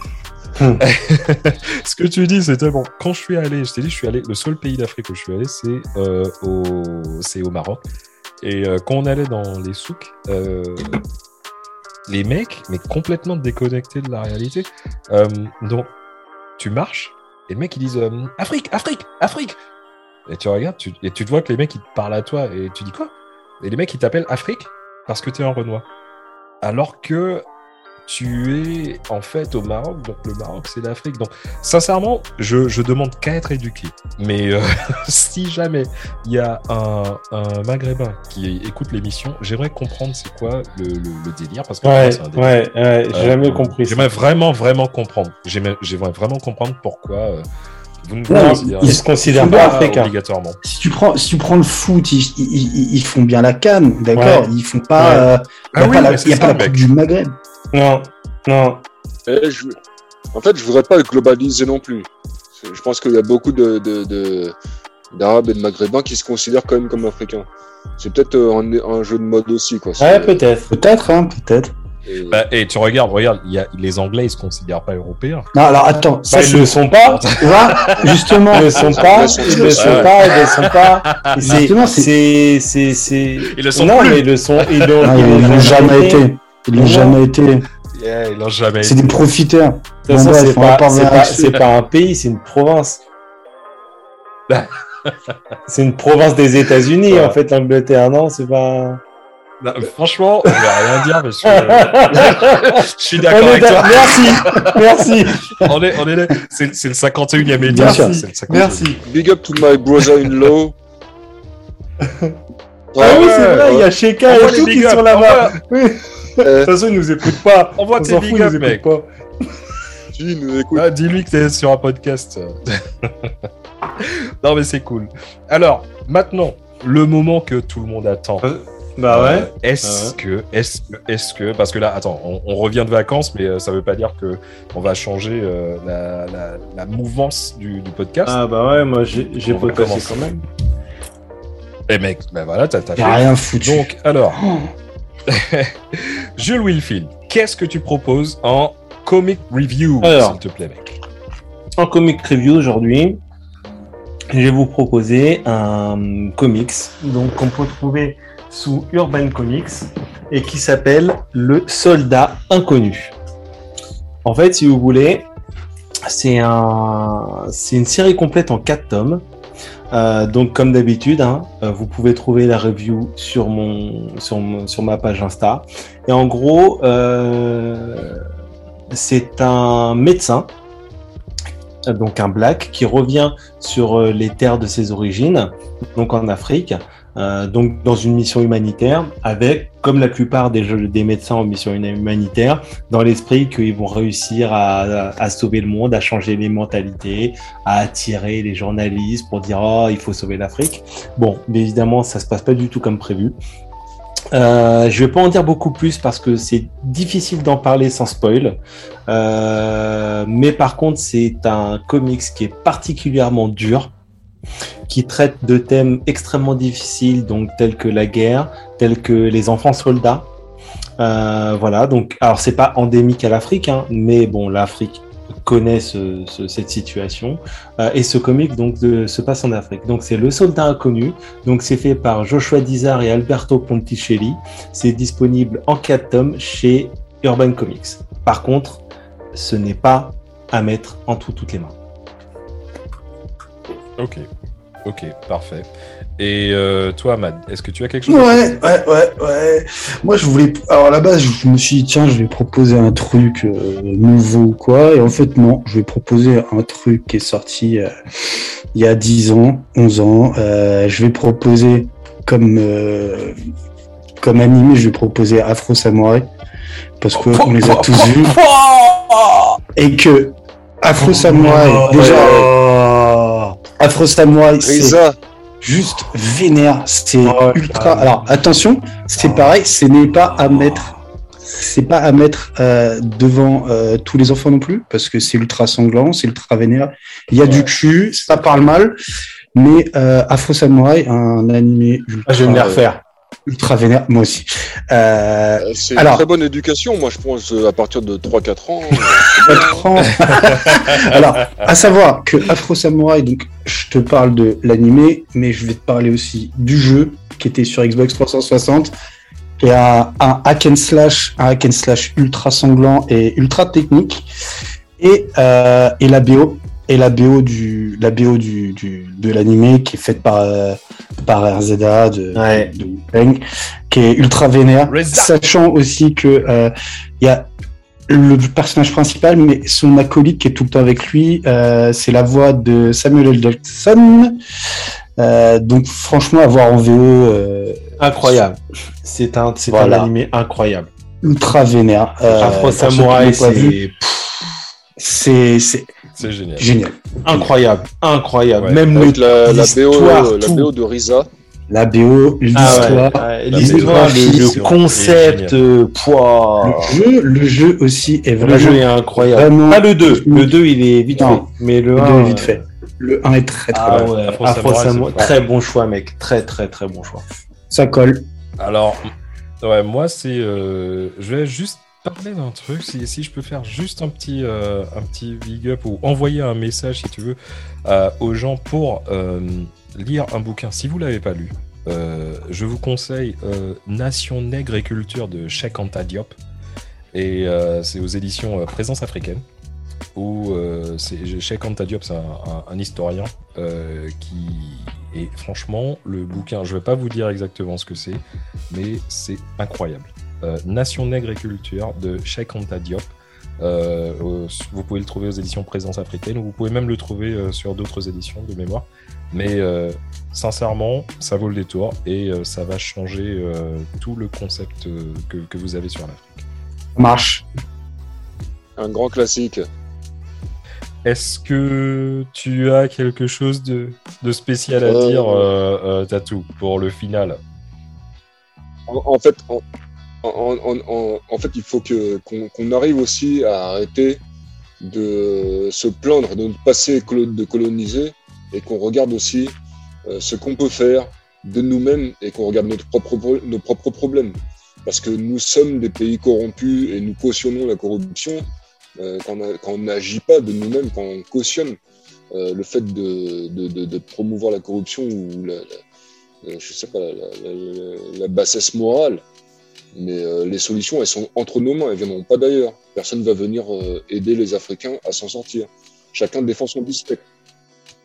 Ce que tu dis, c'est tellement. Quand je suis allé, je t'ai dit, je suis allé. Le seul pays d'Afrique où je suis allé, c'est euh, au, au Maroc. Et euh, quand on allait dans les souks, euh, les mecs, mais complètement déconnectés de la réalité. Euh, donc, tu marches et les mecs ils disent euh, Afrique, Afrique, Afrique. Et tu regardes, et tu te vois que les mecs ils te parlent à toi et tu dis quoi? Et les mecs ils t'appellent Afrique parce que t'es un Renoir. Alors que tu es en fait au Maroc, donc le Maroc c'est l'Afrique. Donc sincèrement, je, je demande qu'à être éduqué. Mais euh, si jamais il y a un, un maghrébin qui écoute l'émission, j'aimerais comprendre c'est quoi le, le, le délire parce que
Ouais,
c'est un délire.
ouais, ouais, j'ai
Euh,
jamais compris. ça.
J'aimerais vraiment, vraiment comprendre. J'aimerais j'aimerais vraiment comprendre pourquoi euh, vous ne
Non,
Ils se considèrent pas africains.
obligatoirement.
Si tu prends, si tu prends le foot, ils, ils- ils- ils font bien la canne, d'accord
Ouais.
Ils font pas.
Ouais.
euh,
Ah
y a
oui,
pas la, y a
ça,
pas la coupe du Maghreb.
Non, non.
Et je- En fait, je voudrais pas le globaliser non plus. Je pense qu'il y a beaucoup de, de, de- d'Arabes et de Maghrébins qui se considèrent quand même comme Africains. C'est peut-être euh, un, un jeu de mode aussi, quoi.
Ouais, peut-être.
Peut-être, hein, peut-être.
et-
Bah, et tu regardes, regarde, il y a, les Anglais ils se considèrent pas européens.
Non, alors attends, ça
Bah, ils
c'est.
le sont pas.
Tu vois, justement,
Ils le sont pas. Ils le
Ouais.
sont pas. Ils le sont pas. C'est,
Justement, c'est-
c'est, c'est, c'est.
Ils le sont
non,
plus.
mais ils le sont. Ils l'ont,
Ah,
ils
ils
l'ont
l'ont jamais été. Ils l'ont jamais été.
Yeah, ils l'ont jamais
C'est des profiteurs.
De
Bon,
c'est
on va
pas, un pays, c'est une province. C'est une province des États-Unis,
Ouais.
en fait, l'Angleterre, non C'est pas.
Non, franchement, je vais rien dire parce que euh, je suis d'accord
On est
avec
d'accord.
toi.
Merci, merci,
On est, on est là. C'est, c'est le 51e
Bien
étage.
sûr.
C'est le 51e.
merci.
Big up to my brother-in-law.
Ah oui, c'est vrai, il y a Sheka et tout
big
qui
up,
sont là-bas. Oui. De
Euh,
toute façon, ils nous écoutent pas.
Envoie
On
tes big up,
nous
mec.
pas.
tu nous écoutes.
Ah, dis-lui que t'es sur un podcast. non, mais c'est cool. Alors, maintenant, le moment que tout le monde attend.
Bah
Euh,
ouais.
Est-ce
Ah
que, est-ce que, est-ce que, parce que là, attends, on, on revient de vacances, mais euh, ça veut pas dire que on va changer euh, la, la, la mouvance du, du podcast.
Ah bah ouais, moi j'ai, j'ai quand même.
Eh mec, ben voilà, t'as, t'as fait.
rien foutu.
Donc, alors, Jules Wilfield, qu'est-ce que tu proposes en comic review, s'il te plaît, mec?
En comic review aujourd'hui, je vais vous proposer un comics donc qu'on peut trouver sous Urban Comics et qui s'appelle Le Soldat Inconnu. En fait, si vous voulez, c'est un, c'est une série complète en quatre tomes. Euh, donc, comme d'habitude, hein, euh, vous pouvez trouver la review sur mon, sur, sur ma page Insta. Et en gros, euh, c'est un médecin donc un black qui revient sur les terres de ses origines, donc en Afrique, euh, donc dans une mission humanitaire, avec, comme la plupart des, des médecins en mission humanitaire, dans l'esprit qu'ils vont réussir à, à- à sauver le monde, à changer les mentalités, à attirer les journalistes pour dire oh il faut sauver l'Afrique. Bon, mais évidemment ça se passe pas du tout comme prévu. Euh, je vais pas en dire beaucoup plus parce que c'est difficile d'en parler sans spoil. Euh, mais par contre, c'est un comics qui est particulièrement dur, qui traite de thèmes extrêmement difficiles, donc tels que la guerre, tels que les enfants soldats. Euh, voilà, donc alors c'est pas endémique à l'Afrique, hein, mais bon, l'Afrique connaît ce- ce- cette situation Euh, et ce comic donc se passe en Afrique. Donc c'est le soldat inconnu. Donc c'est fait par Joshua Dizar et Alberto Ponticelli. C'est disponible en 4 tomes chez Urban Comics. Par contre, ce n'est pas à mettre entre toutes les mains.
Ok, ok, parfait. Et euh, toi, Mad, est-ce que tu as quelque chose
Ouais, ouais, ouais, ouais. Moi, je voulais. Alors, à la base, je me suis dit, tiens, je vais proposer un truc euh, nouveau ou quoi. Et en fait, non, je vais proposer un truc qui est sorti euh, il y a 10 ans, 11 ans. Euh, je vais proposer comme, euh, comme animé, je vais proposer Afro Samurai. Parce qu'on les a tous vus. Et que Afro Samurai, déjà, Afro Samurai, c'est juste vénère, c'est
Oh,
ultra. Alors attention, c'est pareil, ce n'est pas à mettre, c'est pas à mettre euh, devant euh, tous les enfants non plus, parce que c'est ultra sanglant, c'est ultra vénère. Il y a du cul, ça parle mal, mais euh, Afro Samurai, un animé ultra,
Ah, je vais me les refaire.
Ultra vénère, moi aussi. Euh,
euh, c'est une très bonne éducation, moi je pense, euh, à partir de 3-4 ans.
Quatre ans. Alors, à savoir que Afro Samurai, donc je te parle de l'animé, mais je vais te parler aussi du jeu qui était sur Xbox 360 et un, un hack and slash, un hack and slash ultra sanglant et ultra technique et, euh, et la BO et la BO du la BO du, du de l'animé qui est faite par euh, par RZA de,
Ouais.
de Wu-Tang, qui est ultra vénère sachant aussi que euh, il y a le personnage principal, mais son acolyte qui est tout le temps avec lui, euh, c'est la voix de Samuel L. Jackson. Euh, donc franchement, à voir en VO, euh,
Incroyable. C'est un, c'est
Voilà.
un animé incroyable.
ultra vénère. Euh,
Afro
vu,
c'est
c'est c'est
génial.
génial.
incroyable, incroyable.
Ouais.
Même
Avec
le
la, la BO, la de Risa.
La BO,
Ah ouais,
l'histoire,
ouais, le, le concept, euh, pouah.
le jeu, le jeu aussi est
Le
vraiment
jeu est incroyable.
vraiment-
Pas le 2. Le 2, il est vite
Non.
fait. Mais le
Le
1.
deux est vite fait. Le 1 est très très
Ah
bon.
ouais,
Afro
Afro
Samurai,
Samurai,
c'est
très bon choix, mec. Très, très, très bon choix.
Ça colle.
Alors, ouais, moi, c'est. euh, je vais juste parler d'un truc. Si, je peux faire juste un petit, euh, un petit big up ou envoyer un message, si tu veux, euh, aux gens pour euh, lire un bouquin. Si vous l'avez pas lu, je vous conseille Nation Nègre et Culture de Cheikh Anta Diop. Et c'est aux éditions Présence africaine. Où c'est- Anta Diop, c'est un, historien qui. Et franchement, le bouquin, je vais pas vous dire exactement ce que c'est, mais c'est incroyable. Euh, Nation Nègre et Culture de Cheikh Anta Diop. Euh, au- vous pouvez le trouver aux éditions Présence africaine ou vous pouvez même le trouver euh, sur d'autres éditions de mémoire. Mais euh, sincèrement, ça vaut le détour et euh, ça va changer euh, tout le concept euh, que, que vous avez sur l'Afrique.
Ça marche.
Un grand classique.
Est-ce que tu as quelque chose de, de spécial à
Euh,
dire, euh, euh, Tatou, pour le final?
En, en fait, en, en, fait, il faut que qu'on arrive aussi à arrêter de se plaindre de notre passé de coloniser et qu'on regarde aussi euh, ce qu'on peut faire de nous-mêmes et qu'on regarde notre propre, pro- nos propres problèmes. Parce que nous sommes des pays corrompus et nous cautionnons la corruption euh, quand on n'agit pas de nous-mêmes, quand on cautionne euh, le fait de, de, promouvoir la corruption ou la bassesse morale. Mais euh, les solutions, elles sont entre nos mains, elles viendront pas d'ailleurs. Personne ne va venir euh, aider les Africains à s'en sortir. Chacun défend son steak.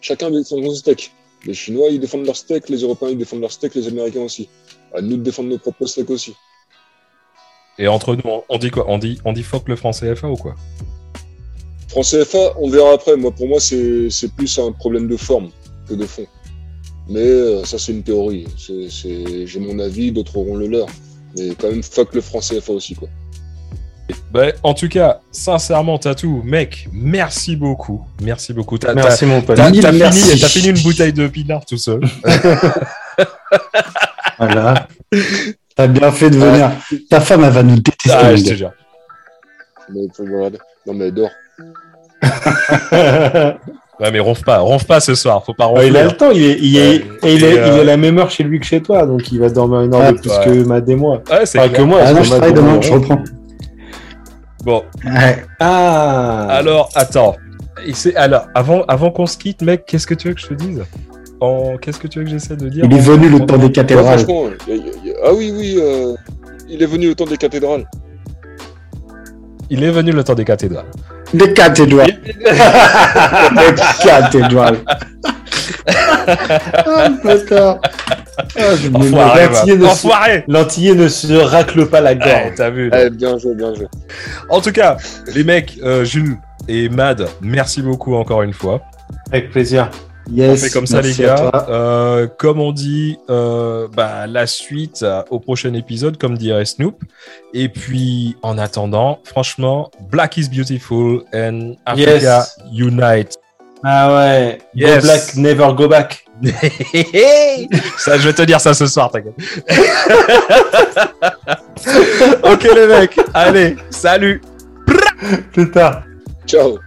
Chacun défend son steak. Les Chinois, ils défendent leur steak, les Européens, ils défendent leur steak, les Américains aussi. À nous de défendre nos propres steaks aussi.
Et entre nous, on- dit quoi? On dit, on dit fuck le franc CFA ou quoi?
France CFA, on verra après. Moi, pour moi, c'est plus un problème de forme que de fond. Mais euh, ça, c'est une théorie. J'ai mon avis, d'autres auront le leur. Mais quand même, fuck le franc CFA aussi, quoi.
Bah, en tout cas, sincèrement, Tatou, mec, merci beaucoup. Merci beaucoup. T'as,
Merci, mon pote.
t'as- fini, t'as fini une bouteille de pinard tout seul.
Voilà. T'as bien fait de venir. Ta femme, elle va nous détester.
Ah, je te jure.
Non, mais dors.
Ouais, mais ronfle pas, ronfle pas ce soir, faut pas
Ouais,
ronfler.
il a le temps, il est, il est,
Euh,
et il, est,
euh,
il est la même heure chez lui que chez toi, donc il va dormir une heure
Ah,
de plus
ouais.
que Mad et moi.
Ouais, c'est
Enfin, que moi,
Ah non,
que
je travaille demain, je reprends.
Bon,
Ouais.
Ah
alors, attends. Alors, avant, avant qu'on se quitte, mec, qu'est-ce que tu veux que je te dise? En... Qu'est-ce que tu veux que j'essaie de dire?
Il est
en-
venu le temps des cathédrales.
ah oui, oui, euh, il est venu au temps des cathédrales.
Il est venu le temps des cathédrales.
Des cathédrales. Des cathédrales. ah, bâtard. Ah, je me
Enfoiré,
L'antillais ne-
Enfoiré
L'antillais ne se racle pas la
Ouais,
gorge.
t'as vu.
Eh, bien joué, bien joué.
En tout cas, les mecs, euh, Jules et Mad, merci beaucoup encore une fois.
Avec plaisir.
Yes,
On fait comme ça, les gars. Euh, comme on dit, euh, bah, la suite euh, au prochain épisode, comme dirait Snoop. Et puis, en attendant, franchement, Black is beautiful and Africa
Yes.
unite.
Ah ouais.
Yes.
Go black, never go back.
ça, je vais te dire ça ce soir, t'inquiète. ok, les mecs. Allez, salut.
Plus tard.
Ciao.